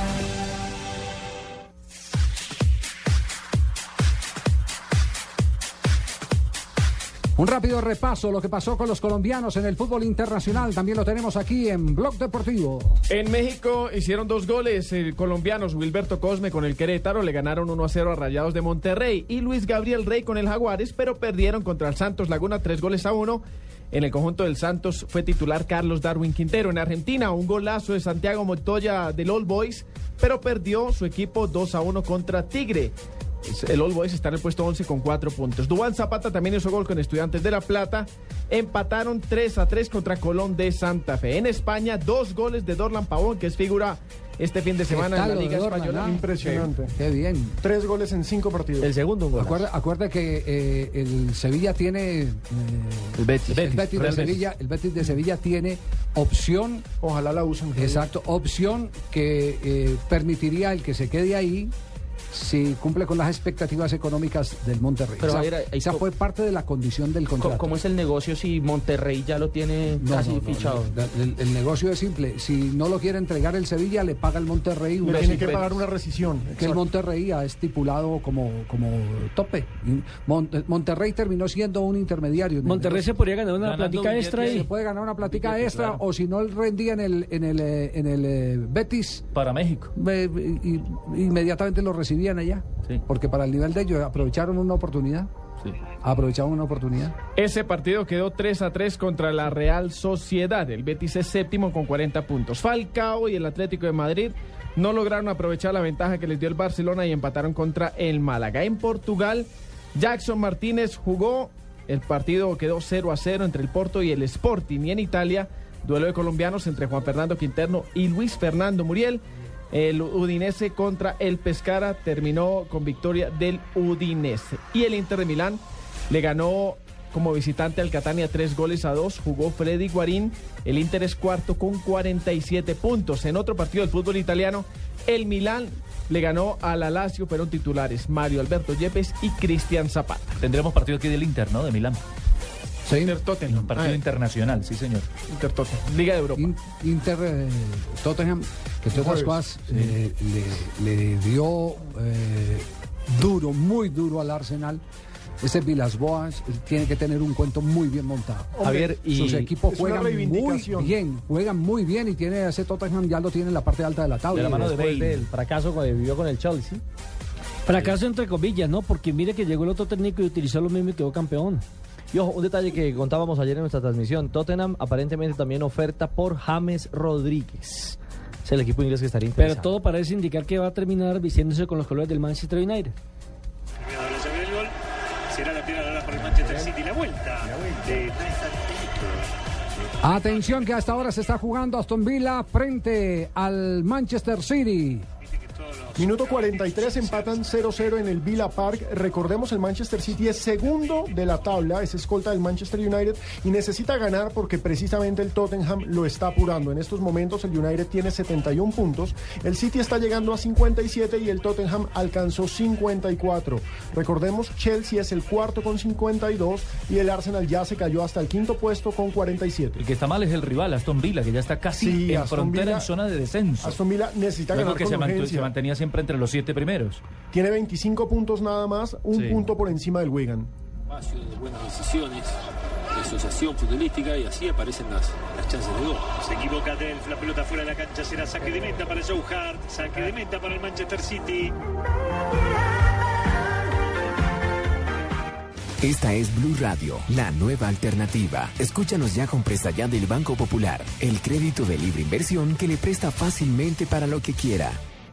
Un rápido repaso lo que pasó con los colombianos en el fútbol internacional. También lo tenemos aquí en Blog Deportivo. En México hicieron dos goles el colombianos Wilberto Cosme con el Querétaro, le ganaron 1 a 0 a Rayados de Monterrey y Luis Gabriel Rey con el Jaguares, pero perdieron contra el Santos Laguna tres goles a uno. En el conjunto del Santos fue titular Carlos Darwin Quintero. En Argentina, un golazo de Santiago Montoya del All Boys, pero perdió su equipo 2 a 1 contra Tigre. El All Boys está en el puesto 11 con 4 puntos. Dubán Zapata también hizo gol con Estudiantes de La Plata. Empataron 3 a 3 contra Colón de Santa Fe. En España, dos goles de Dorlan Pavón, que es figura este fin de semana en la Liga Española. Impresionante. Qué bien. Tres goles en cinco partidos. El segundo un gol. Acuerda, acuerda que eh, el Sevilla tiene. eh, el Betis. El Betis, de Real Betis. Sevilla, el Betis de Sevilla tiene opción. Ojalá la usen. Exacto, opción que eh, permitiría el que se quede ahí si cumple con las expectativas económicas del Monterrey. Pero, esa, Javier, ahí esa fue parte de la condición del Co- contrato. ¿Cómo es el negocio si Monterrey ya lo tiene No, casi no, no, fichado? no. El, el negocio es simple. Si no lo quiere entregar el Sevilla, le paga el Monterrey Le una tiene que pagar una rescisión. que el exacto. Monterrey ha estipulado como, como tope. Y Mon- Monterrey terminó siendo un intermediario. en el Monterrey se podría ganar una un extra billete. Se puede ganar una plática Billete, extra claro. o si no él rendía en el, en el, eh, en el eh, Betis, Para México. eh, y- y- inmediatamente lo allá. Sí. Porque para el nivel de ellos aprovecharon una oportunidad. Sí. Aprovecharon una oportunidad. Ese partido quedó 3 a 3 contra la Real Sociedad. El Betis es séptimo con 40 puntos. Falcao y el Atlético de Madrid no lograron aprovechar la ventaja que les dio el Barcelona y empataron contra el Málaga. En Portugal, Jackson Martínez jugó. El partido quedó 0 a 0 entre el Porto y el Sporting. Y en Italia, duelo de colombianos entre Juan Fernando Quinterno y Luis Fernando Muriel. El Udinese contra el Pescara terminó con victoria del Udinese. Y el Inter de Milán le ganó como visitante al Catania tres goles a dos. Jugó Freddy Guarín. El Inter es cuarto con 47 puntos. En otro partido del fútbol italiano, el Milán le ganó al Lazio. Fueron titulares Mario Alberto Yepes y Cristian Zapata. Tendremos partido aquí del Inter, ¿no? De Milán. Sí. Inter Tottenham. Partido Ah, internacional, sí, señor. Inter Tottenham. Liga de Europa. In- Inter eh, Tottenham, que entre otras Jueves. cosas eh, le, le dio eh, duro, muy duro al Arsenal. Ese Vilas Boas eh, tiene que tener un cuento muy bien montado. Javier, y Sus equipos juegan muy bien, juegan muy bien y tiene ese Tottenham ya lo tiene en la parte alta de la tabla. De la mano de Después Bale. del fracaso que vivió con el Chelsea. Fracaso entre comillas, ¿no? Porque mire que llegó el otro técnico y utilizó lo mismo y quedó campeón. Y ojo, un detalle que contábamos ayer en nuestra transmisión. Tottenham aparentemente también oferta por James Rodríguez. Es el equipo inglés que estaría Pero interesado. todo parece indicar que va a terminar vistiéndose con los colores del Manchester United. Será la primera hora por el Manchester City. La vuelta. De Atención que hasta ahora se está jugando Aston Villa frente al Manchester City. Minuto 43, empatan 0-0 en el Villa Park. Recordemos, el Manchester City es segundo de la tabla, es escolta del Manchester United y necesita ganar porque precisamente el Tottenham lo está apurando. En estos momentos el United tiene 71 puntos, el City está llegando a 57 y el Tottenham alcanzó 54. Recordemos, Chelsea es el cuarto con 52 y el Arsenal ya se cayó hasta el quinto puesto con 47. El que está mal es el rival, Aston Villa, que ya está casi Sí, en Aston frontera Villa- en zona de descenso. Aston Villa necesita Luego ganar que con se mantenía siempre entre los siete primeros. Tiene 25 puntos nada más, un Sí. punto por encima del Wigan. espacio de buenas decisiones, de asociación futbolística y así aparecen las, las chances de gol. Se equivoca Delf, la pelota fuera de la cancha será saque de meta para Joe Hart, saque de meta para el Manchester City. Esta es Blue Radio, la nueva alternativa. Escúchanos ya con presta ya del Banco Popular, el crédito de libre inversión que le presta fácilmente para lo que quiera.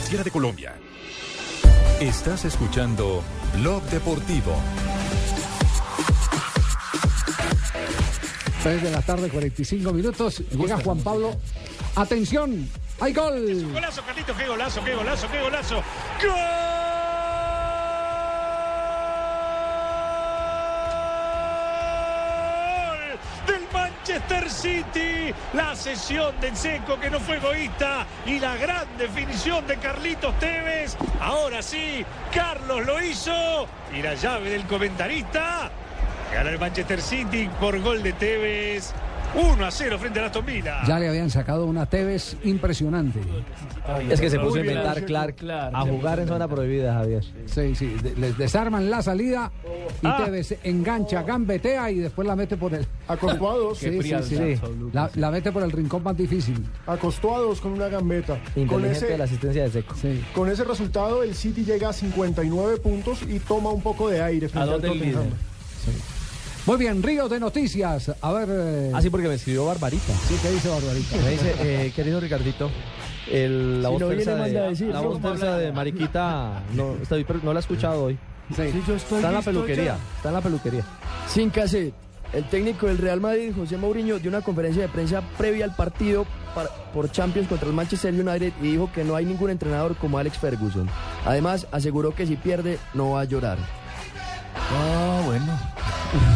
superfinanciera de Colombia. Estás escuchando Blog Deportivo. 3 de la tarde, 45 minutos. Llega Juan Pablo. Atención, hay gol. Golazo, Carlitos, qué golazo, qué golazo, qué golazo. ¡Gol! La sesión de Seco que no fue egoísta y la gran definición de Carlitos Tevez. Ahora sí, Carlos lo hizo. Y la llave del comentarista. Gana el Manchester City por gol de Tevez. 1 a 0 frente a Aston Villa. Ya le habían sacado una Tevez impresionante. Es que se puso a inventar. Clark a jugar en zona prohibida, Javier. Sí, sí, les desarman la salida y Ah. Tevez engancha, gambetea y después la mete por el. Acostó a dos. *laughs* Sí, sí, sí. La, la mete por el rincón más difícil. Acostó a dos con una gambeta. Con Inteligente ese, la asistencia de Seco. con ese resultado, el City llega a 59 puntos y toma un poco de aire frente al Tottenham. Muy bien, Río de Noticias. A ver. eh, Ah, sí, porque me escribió Barbarita. Sí, ¿qué dice Barbarita? Me dice, eh, querido Ricardito, el- la Si voz de, decir, la ¿no? voz tersa de Mariquita no, estoy- no la he escuchado hoy. Sí, yo estoy está en la peluquería. ya. Está en la peluquería. Sin cassette. El técnico del Real Madrid, José Mourinho, dio una conferencia de prensa previa al partido para- por Champions contra el Manchester United y dijo que no hay ningún entrenador como Alex Ferguson. Además, aseguró que si pierde, no va a llorar. Ah, bueno.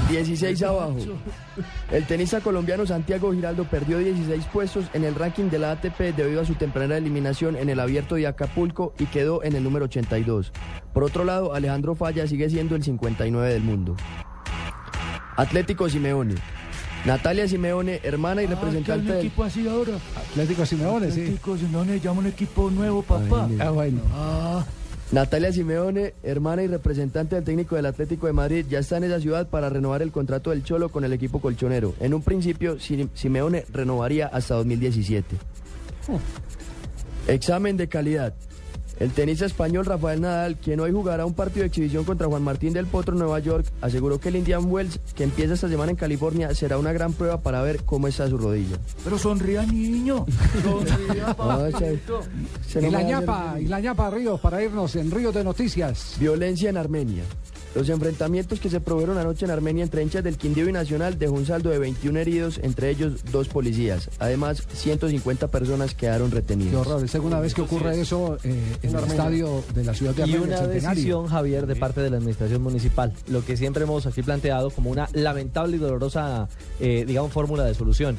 16 abajo. El tenista colombiano Santiago Giraldo perdió 16 puestos en el ranking de la ATP debido a su temprana eliminación en el abierto de Acapulco y quedó en el número 82. Por otro lado, Alejandro Falla sigue siendo el 59 del mundo. Atlético Simeone. Natalia Simeone, hermana y representante del... equipo así ahora? Atlético Simeone, sí. Atlético Simeone llama un equipo nuevo, papá. Ah, bueno. Ah, Natalia Simeone, hermana y representante del técnico del Atlético de Madrid, ya está en esa ciudad para renovar el contrato del Cholo con el equipo colchonero. En un principio, Si- Simeone renovaría hasta 2017. Examen de calidad. El tenista español Rafael Nadal, quien hoy jugará un partido de exhibición contra Juan Martín del Potro en Nueva York, aseguró que el Indian Wells, que empieza esta semana en California, será una gran prueba para ver cómo está su rodilla. pero sonría, niño. Sonría, *laughs* papito. Se Y no la ñapa, hacer- y la ñapa Ríos para irnos en Río de Noticias. Violencia en Armenia. Los enfrentamientos que se produjeron anoche en Armenia entre hinchas del Quindío y Nacional dejó un saldo de 21 heridos, entre ellos dos policías. Además, 150 personas quedaron retenidas. Qué horror, es segunda vez que ocurre eso eh, en el Armenia. estadio de la ciudad de Y Armenia, una el Centenario. decisión, Javier, de parte de la administración municipal, lo que siempre hemos aquí planteado como una lamentable y dolorosa, eh, digamos, fórmula de solución.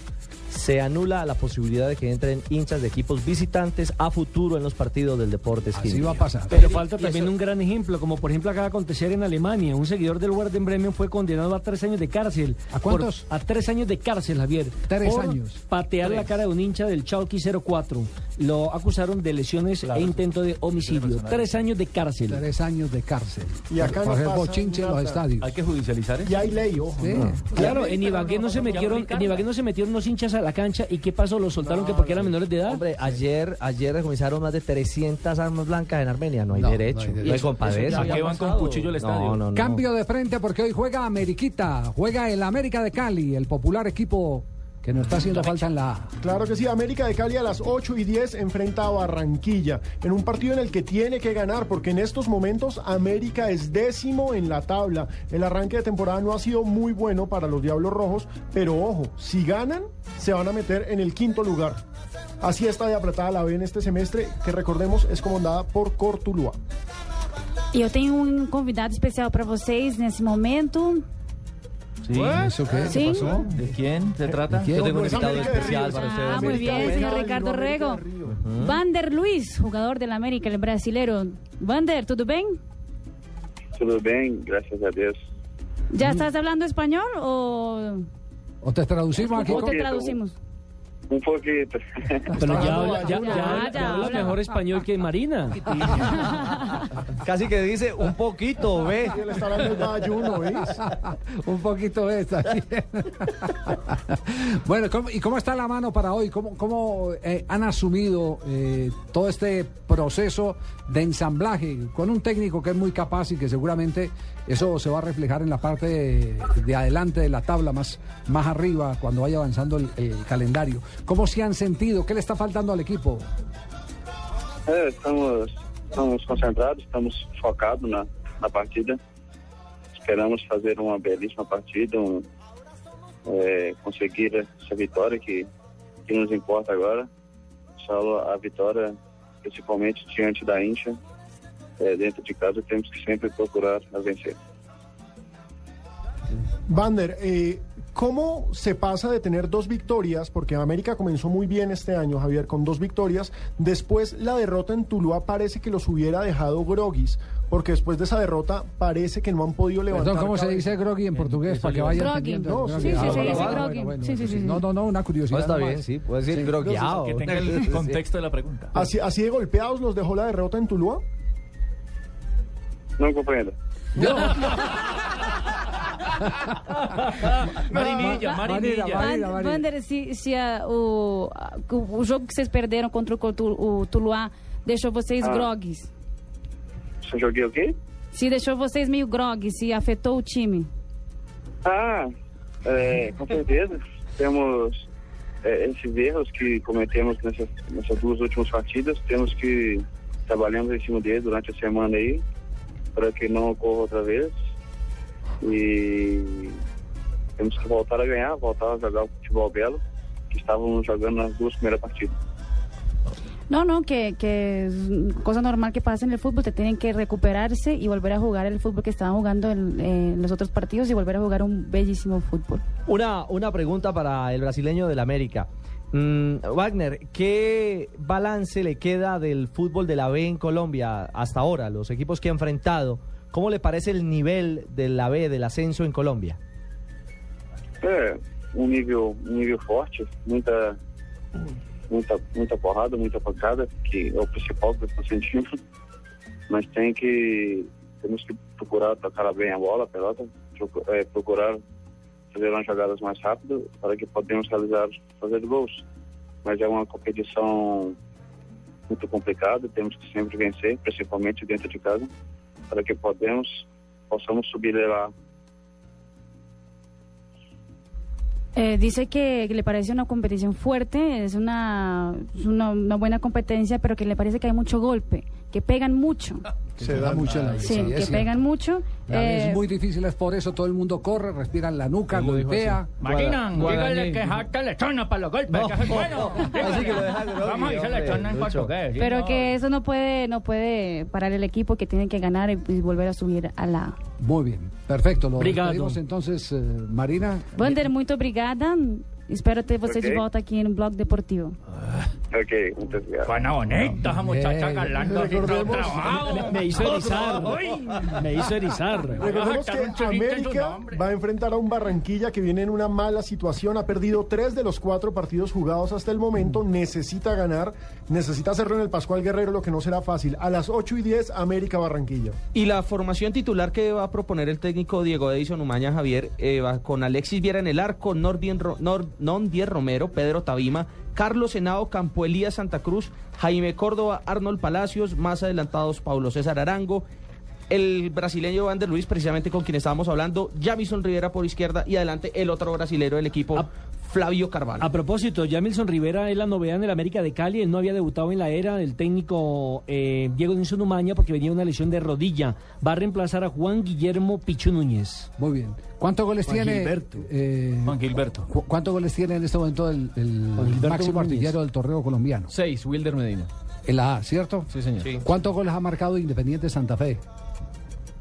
Se anula la posibilidad de que entren hinchas de equipos visitantes a futuro en los partidos del Deportes Así va a pasar. Pero falta también un gran ejemplo, como por ejemplo acaba de acontecer en Alemania. Un seguidor del Werder Bremen fue condenado a tres años de cárcel. ¿A cuántos? Por- a tres años de cárcel, Javier. Tres por años. Patear la cara de un hincha del Chalky 04. Lo acusaron de lesiones e intento de homicidio. Tres años de cárcel. Tres años de cárcel. Y acá por no bochinche en los estadios. Hay que judicializar eso. Y hay ley, ojo. Sí. ¿no? Claro, en Ibagué no se metieron, en Ibagué no se metieron unos hinchas a, la cancha. ¿Y qué pasó? ¿Los soltaron que porque eran menores de edad? Hombre, ayer, ayer decomisaron más de 300 armas blancas en Armenia. No hay No, derecho. no hay No compadezca. ¿A qué van con cuchillo al estadio? No, no, no. Cambio de frente porque hoy juega Ameriquita, juega el América de Cali, el popular equipo que nos está haciendo falta en la A. Claro que sí, América de Cali a las 8 y 10 enfrenta a Barranquilla en un partido en el que tiene que ganar porque en estos momentos América es décimo en la tabla. El arranque de temporada no ha sido muy bueno para los Diablos Rojos, pero ojo, si ganan se van a meter en el quinto lugar. Así está de apretada la B en este semestre que recordemos es comandada por Cortuluá. E eu tenho um convidado especial para vocês nesse momento. Sí. ¿Eso qué? Sí. ¿Qué pasó? ¿De quién se trata? quién? Yo tengo un invitado especial para ustedes. Ah, muy bien, señor Ricardo Rego. Vander Luiz, jugador del América, el brasileiro. Vander, ¿tudo bem? Tudo bem, graças a Deus. ¿Ya estás hablando español o, ¿O te traducimos aquí? o te traducimos? Un poquito. *laughs* Pero ya habla, ya, Ya, ya, ya ya habla habla. mejor español que Marina. *laughs* Casi que dice un poquito, ve. Él está hablando de ayuno, ¿ves? *laughs* Un poquito esta. bueno, ¿cómo- ¿y cómo está la mano para hoy? ¿Cómo, cómo eh, han asumido eh, todo este proceso de ensamblaje con un técnico que es muy capaz y que seguramente eso se va a reflejar en la parte de, de adelante de la tabla, más, más arriba, cuando vaya avanzando el, el calendario? ¿Cómo se han sentido? ¿Qué le está faltando al equipo? É, estamos, estamos concentrados, estamos focados na, na partida. Esperamos fazer uma belíssima partida, um, é, conseguir essa vitória que, que nos importa agora. Só a vitória, principalmente diante da Índia, é, dentro de casa, temos que sempre procurar a vencer. Vander, eh, ¿cómo se pasa de tener dos victorias? Porque América comenzó muy bien este año, Javier, con dos victorias. Después la derrota en Tuluá parece que los hubiera dejado groguis, porque después de esa derrota parece que no han podido levantar. Perdón, ¿cómo se dice groggy en portugués? Para que vayan entendiendo. No, sí, sí, se dice sí, No, no, no, una curiosidad. No, está bien, sí, puede decir Sí. grogueado. Que tenga el contexto de la pregunta. Así, así de golpeados los dejó la derrota en Tuluá. Não compreendo. Marinilla, *laughs* *laughs* Van- Marina. Vander, se, se a- o, a- o jogo que vocês perderam contra o, o Tuluá deixou vocês Ah. grogues. Se eu joguei o quê? Se deixou vocês meio grogues, se afetou o time. Ah, é, com certeza. Temos é, esses erros que cometemos nessas, nessas duas últimas partidas. Temos que trabalhamos em cima deles durante a semana aí, para que não ocorra outra vez. E temos que voltar a ganhar, voltar a jogar o futebol belo que estávamos jogando nas duas primeiras partidas. No, no, que, que es cosa normal que pasa en el fútbol, te tienen que recuperarse y volver a jugar el fútbol que estaban jugando en, en los otros partidos y volver a jugar un bellísimo fútbol. Una, una pregunta para el brasileño del América. Mm, Wagner, ¿qué balance le queda del fútbol de la B en Colombia hasta ahora? Los equipos que ha enfrentado, ¿cómo le parece el nivel de la B, del ascenso en Colombia? É, um nível, um nível forte, muita, muita, muita porrada, muita pancada, que é o principal que estou sentindo. Mas tem que, temos que procurar tocar bem a bola, a pelota, é, procurar fazer umas jogadas mais rápidas para que podemos realizar, fazer gols. Mas é uma competição muito complicada, temos que sempre vencer, principalmente dentro de casa, para que podemos, possamos subir lá Eh, dice que, le parece una competición fuerte, es una, una, una buena competencia, pero que le parece que hay mucho golpe, que pegan mucho. Se da mucho la Sí, sí, es que pegan mucho. B Eh, es muy difícil, es por eso todo el mundo corre, respira en la nuca, golpea. Marina, dígale que jacta lechona para los golpes. No. que es bueno. Así que lo deja groggy, Vamos a lechona en portugués. ¿sí? pero No. que eso no puede no puede parar el equipo, que tienen que ganar y, y volver a subir a la... Muy bien, perfecto. Lo entonces, eh, Marina. Vander, muito obrigada. Espero ter você de Ok. volta aqui no Blog Deportivo. Ok, muchas gracias. Buena bonita esa muchacha trabajo. Me, me hizo erizar. Me hizo erizar. Recordemos que América va a enfrentar a un Barranquilla que viene en una mala situación, ha perdido tres de los cuatro partidos jugados hasta el momento, necesita ganar, necesita hacerlo en el Pascual Guerrero, lo que no será fácil. A las 8 y 10, América Barranquilla. Y la formación titular que va a proponer el técnico Diego Edison Umaña Javier eh, va con Alexis Viera en el arco, Norvin, Ro- Nor- Non Dier Romero, Pedro Tabima, Carlos Henao, Campo Elías Santa Cruz, Jaime Córdoba, Arnold Palacios, más adelantados Paulo César Arango, el brasileño Vander Luis, precisamente con quien estábamos hablando, Jamison Rivera por izquierda y adelante el otro brasilero del equipo, Flavio Carvalho. A propósito, Jamilson Rivera es la novedad en el América de Cali. Él no había debutado en la era del técnico eh, Diego Nilsson Umaña porque venía una lesión de rodilla. Va a reemplazar a Juan Guillermo Pichu Núñez. Muy bien. ¿Cuántos goles Juan tiene? Gilberto. eh, Juan Gilberto. cu- ¿Cuántos goles tiene en este momento el, máximo Núñez. artillero del torneo colombiano? Seis, Wilder Medina. En la A, ¿cierto? Sí, señor. ¿Cuántos goles ha marcado Independiente Santa Fe?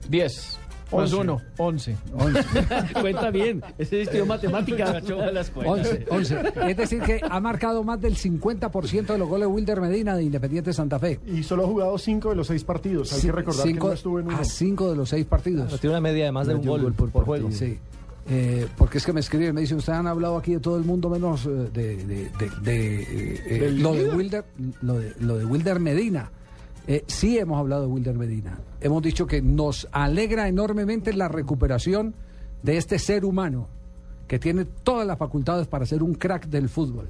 Diez. Más Once. uno. Once. *laughs* Cuenta bien. Ese estudió matemáticas. 11, 11. Es decir, que ha marcado más del 50% de los goles Wilder Medina de Independiente Santa Fe. Y solo ha jugado cinco de los seis partidos. Hay que recordar Cinco- que no estuvo en uno. a cinco de los seis partidos. Tiene una media de más de un gol, por, juego. Sí. Eh, porque es que me escriben, me dicen, ustedes han hablado aquí de todo el mundo menos eh, de, de- de- de, eh, eh, ¿Del lo, de? Wilder, lo, de, lo de Wilder Medina. Eh, sí hemos hablado de Wilder Medina. Hemos dicho que nos alegra enormemente la recuperación de este ser humano que tiene todas las facultades para ser un crack del fútbol.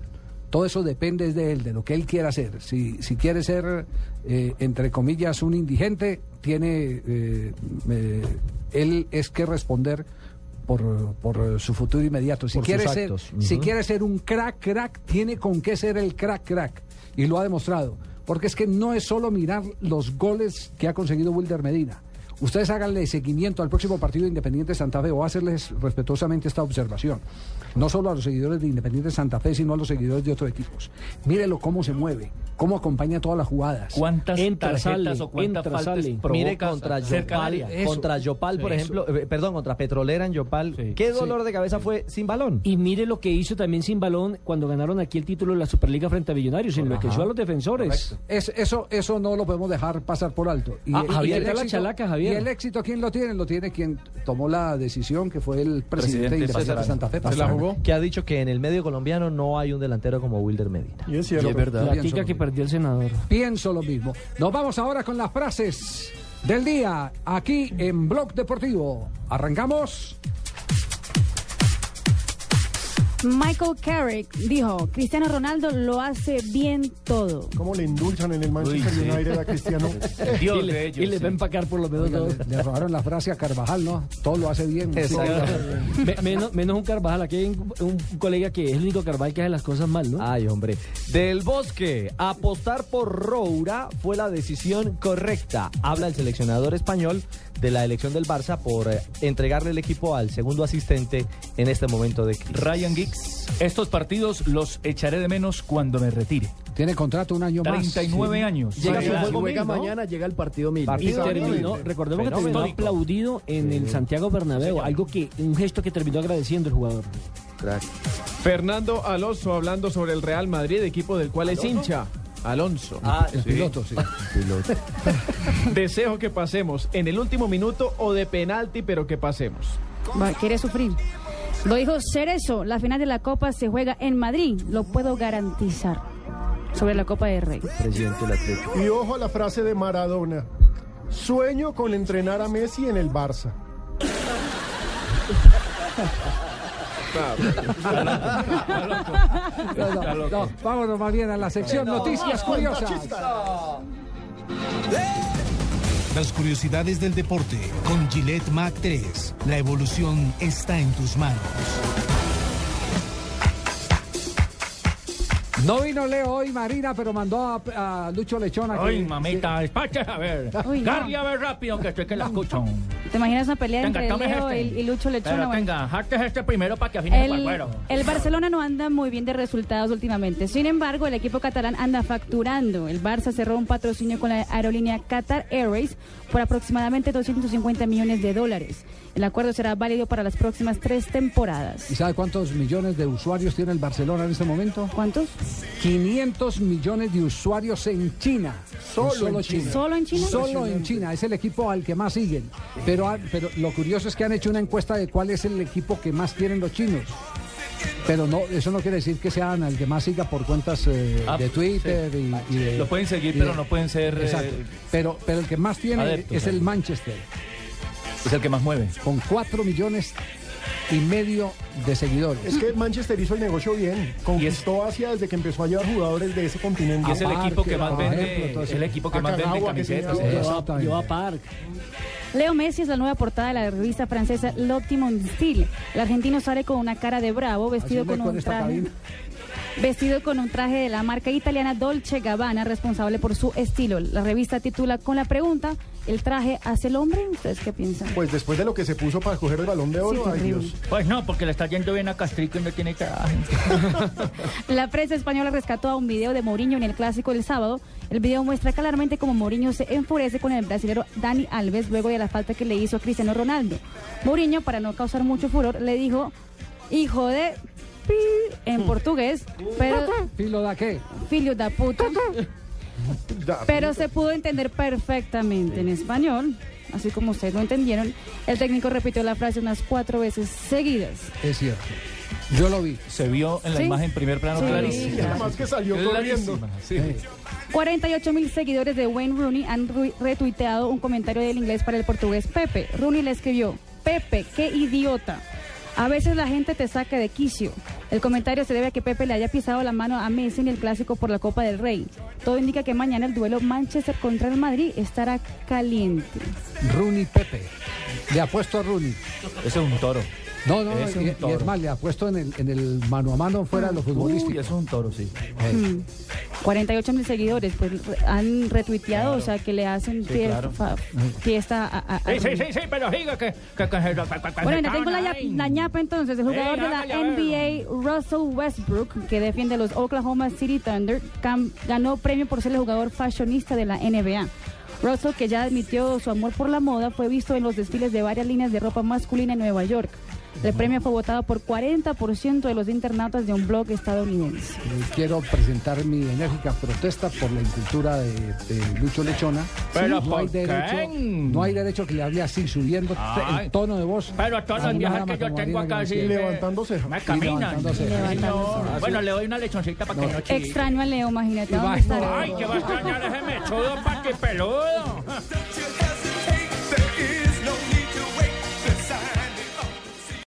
Todo eso depende de él, de lo que él quiera hacer. Si, si quiere ser, eh, entre comillas, un indigente, tiene eh, eh, él es que responder por, por su futuro inmediato. Si Por quiere ser, si quiere ser un crack, crack, tiene con qué ser el crack, crack. Y lo ha demostrado. Porque es que no es solo mirar los goles que ha conseguido Wilder Medina. Ustedes háganle seguimiento al próximo partido de Independiente Santa Fe o hacerles respetuosamente esta observación. No solo a los seguidores de Independiente Santa Fe, sino a los seguidores de otros equipos. Mírelo cómo se mueve, cómo acompaña todas las jugadas. ¿Cuántas Entra, tarjetas sale, o cuántas entra, faltas sale. Mire contra Yopal, contra Yopal, por Sí. ejemplo, eh, perdón, contra Petrolera en Yopal. ¿Qué dolor de cabeza fue sin balón? Y mire lo que hizo también sin balón cuando ganaron aquí el título de la Superliga frente a Millonarios. Enloqueció a los defensores. Es- eso, eso no lo podemos dejar pasar por alto. Ah, y Javier, el está la éxito, chalaca, Javier. Y el éxito, ¿quién lo tiene? Lo tiene quien tomó la decisión, que fue el presidente, Presidente de. Santa Fe. ¿Se la Pastrana. Jugó? Que ha dicho que en el medio colombiano no hay un delantero como Wilder Medina. Y es cierto. La Pienso tica lo que mismo. perdió el senador. Pienso lo mismo. Nos vamos ahora con las frases del día aquí en Blog Deportivo. Arrancamos. Michael Carrick dijo, Cristiano Ronaldo lo hace bien todo. ¿Cómo le endulzan en el Manchester Uy, sí. United a Cristiano? *laughs* Dios y de le, ellos. y le sí. va a empacar por lo menos Oiga, le, le robaron la frase a Carvajal, ¿no? Todo lo hace bien. Sí. Me- menos, menos un Carvajal. Aquí hay un, un colega que es el único Carvajal que hace las cosas mal, ¿no? Ay, hombre. Del Bosque, apostar por Roura fue la decisión correcta. Habla el seleccionador español de la elección del Barça por eh, entregarle el equipo al segundo asistente en este momento de crisis. Ryan Giggs, estos partidos los echaré de menos cuando me retire. Tiene contrato un año más. 39 años. Llega su juego Juega mil, ¿no? mañana, llega el partido mil. Y Partido terminó, mil. recordemos que terminó aplaudido en el Santiago Bernabéu, algo que, un gesto que terminó agradeciendo el jugador. Fernando Alonso hablando sobre el Real Madrid, equipo del cual es hincha. Alonso. Ah, El Sí. piloto, sí. *laughs* *laughs* Deseo que pasemos en el último minuto o de penalti, pero que pasemos. Va, Quiere sufrir. Lo dijo Cerezo, la final de la Copa se juega en Madrid, lo puedo garantizar. Sobre la Copa de Rey. presidente del. Y ojo a la frase de Maradona. Sueño con entrenar a Messi en el Barça. No, no, no, vámonos más bien a la sección Noticias Curiosas. Las curiosidades del deporte con Gillette Mac 3. La evolución está en tus manos. No vino Leo hoy, Marina, pero mandó a, a Lucho Lechón aquí. Ay, mamita, despache, a ver. Uy, no. Garly, a ver rápido, que estoy que la escucho. ¿Te imaginas una pelea Tenga, entre Leo y, este. y Lucho Lechona? Pero Bueno, este primero para que afine el El, cuero. el Barcelona no anda muy bien de resultados últimamente. Sin embargo, el equipo catalán anda facturando. El Barça cerró un patrocinio con la aerolínea Qatar Airways por aproximadamente 250 millones de dólares. El acuerdo será válido para las próximas tres temporadas. ¿Y sabe cuántos millones de usuarios tiene el Barcelona en este momento? ¿Cuántos? 500 millones de usuarios en China. Solo en China. ¿Solo en China? Solo en China. Es el equipo al que más siguen. Pero, ha- pero lo curioso es que han hecho una encuesta de cuál es el equipo que más quieren los chinos. Pero no, eso no quiere decir que sean el que más siga por cuentas eh, Ah, de Twitter y, y de- Lo pueden seguir, pero no pueden ser. eh, Exacto. Pero, pero el que más tiene adeptos, es el. Manchester. Es el que más mueve. con 4 millones y medio de seguidores. Es que Manchester hizo el negocio bien. Conquistó Asia desde que empezó a llevar jugadores de ese continente. Y es el equipo que más vende, eso. el equipo que más vende camisetas. Lleva Park. Leo Messi es la nueva portada de la revista francesa L'Optimum Style. El argentino sale con una cara de bravo, vestido con un traje. cabina. Vestido con un traje de la marca italiana Dolce Gabbana, responsable por su estilo. La revista titula con la pregunta: ¿El traje hace el hombre? ¿Ustedes qué piensan? Pues después de lo que se puso para coger el balón de oro, Sí, ay. Dios. Pues no, porque le está yendo bien a Castrico y no tiene traje. *laughs* La prensa española rescató a un video de Mourinho en el clásico del sábado. El video muestra claramente cómo Mourinho se enfurece con el brasilero Dani Alves luego de la falta que le hizo a Cristiano Ronaldo. Mourinho, para no causar mucho furor, le dijo, hijo de... pi", en portugués, pero... ¿Filo da qué? Filho da puta. Pero se pudo entender perfectamente en español, así como ustedes lo entendieron. El técnico repitió la frase unas cuatro veces seguidas. Es cierto. Yo lo vi. Se vio en la Sí. imagen primer plano Sí. clarísimo. Y además que salió corriendo. Clarísima, sí. 48 mil seguidores de Wayne Rooney han retuiteado un comentario del inglés para el portugués Pepe. Rooney le escribió, Pepe, qué idiota. A veces la gente te saca de quicio. El comentario se debe a que Pepe le haya pisado la mano a Messi en el clásico por la Copa del Rey. Todo indica que mañana el duelo Manchester contra el Madrid estará caliente. Rooney Pepe. Le apuesto a Rooney. Ese es un toro. No, no, es y, y toro. es más, le apuesto en el, en el mano a mano fuera de lo futbolístico. Uy, es un toro, sí. Mm. 48 mil seguidores pues han retuiteado, o sea que le hacen Sí, claro. fa- fiesta a, a- a Sí, sí, sí, sí, pero diga que... que, que, que- que- Bueno, tengo la, ñapa entonces. El jugador Eh, de la NBA, Russell Westbrook, que defiende los Oklahoma City Thunder, cam- ganó premio por ser el jugador fashionista de la NBA. Russell, que ya admitió su amor por la moda, fue visto en los desfiles de varias líneas de ropa masculina en Nueva York. El premio fue votado por 40% de los internautas de un blog estadounidense. Eh, Quiero presentar mi enérgica protesta por la incultura de, de Lucho Lechona. Pero no, hay derecho, no hay derecho que le hable así, subiendo Ay. el tono de voz. Pero todas a las una viejas que yo tengo acá sí me- Levantándose. Me Y caminan. Sí. Así. Bueno, le doy una lechoncita para que no chille. Extraño a Leo, imagínate. ¿a Y ¿Dónde va- estará? Ay, que va a extrañar ese mechudo patipeludo.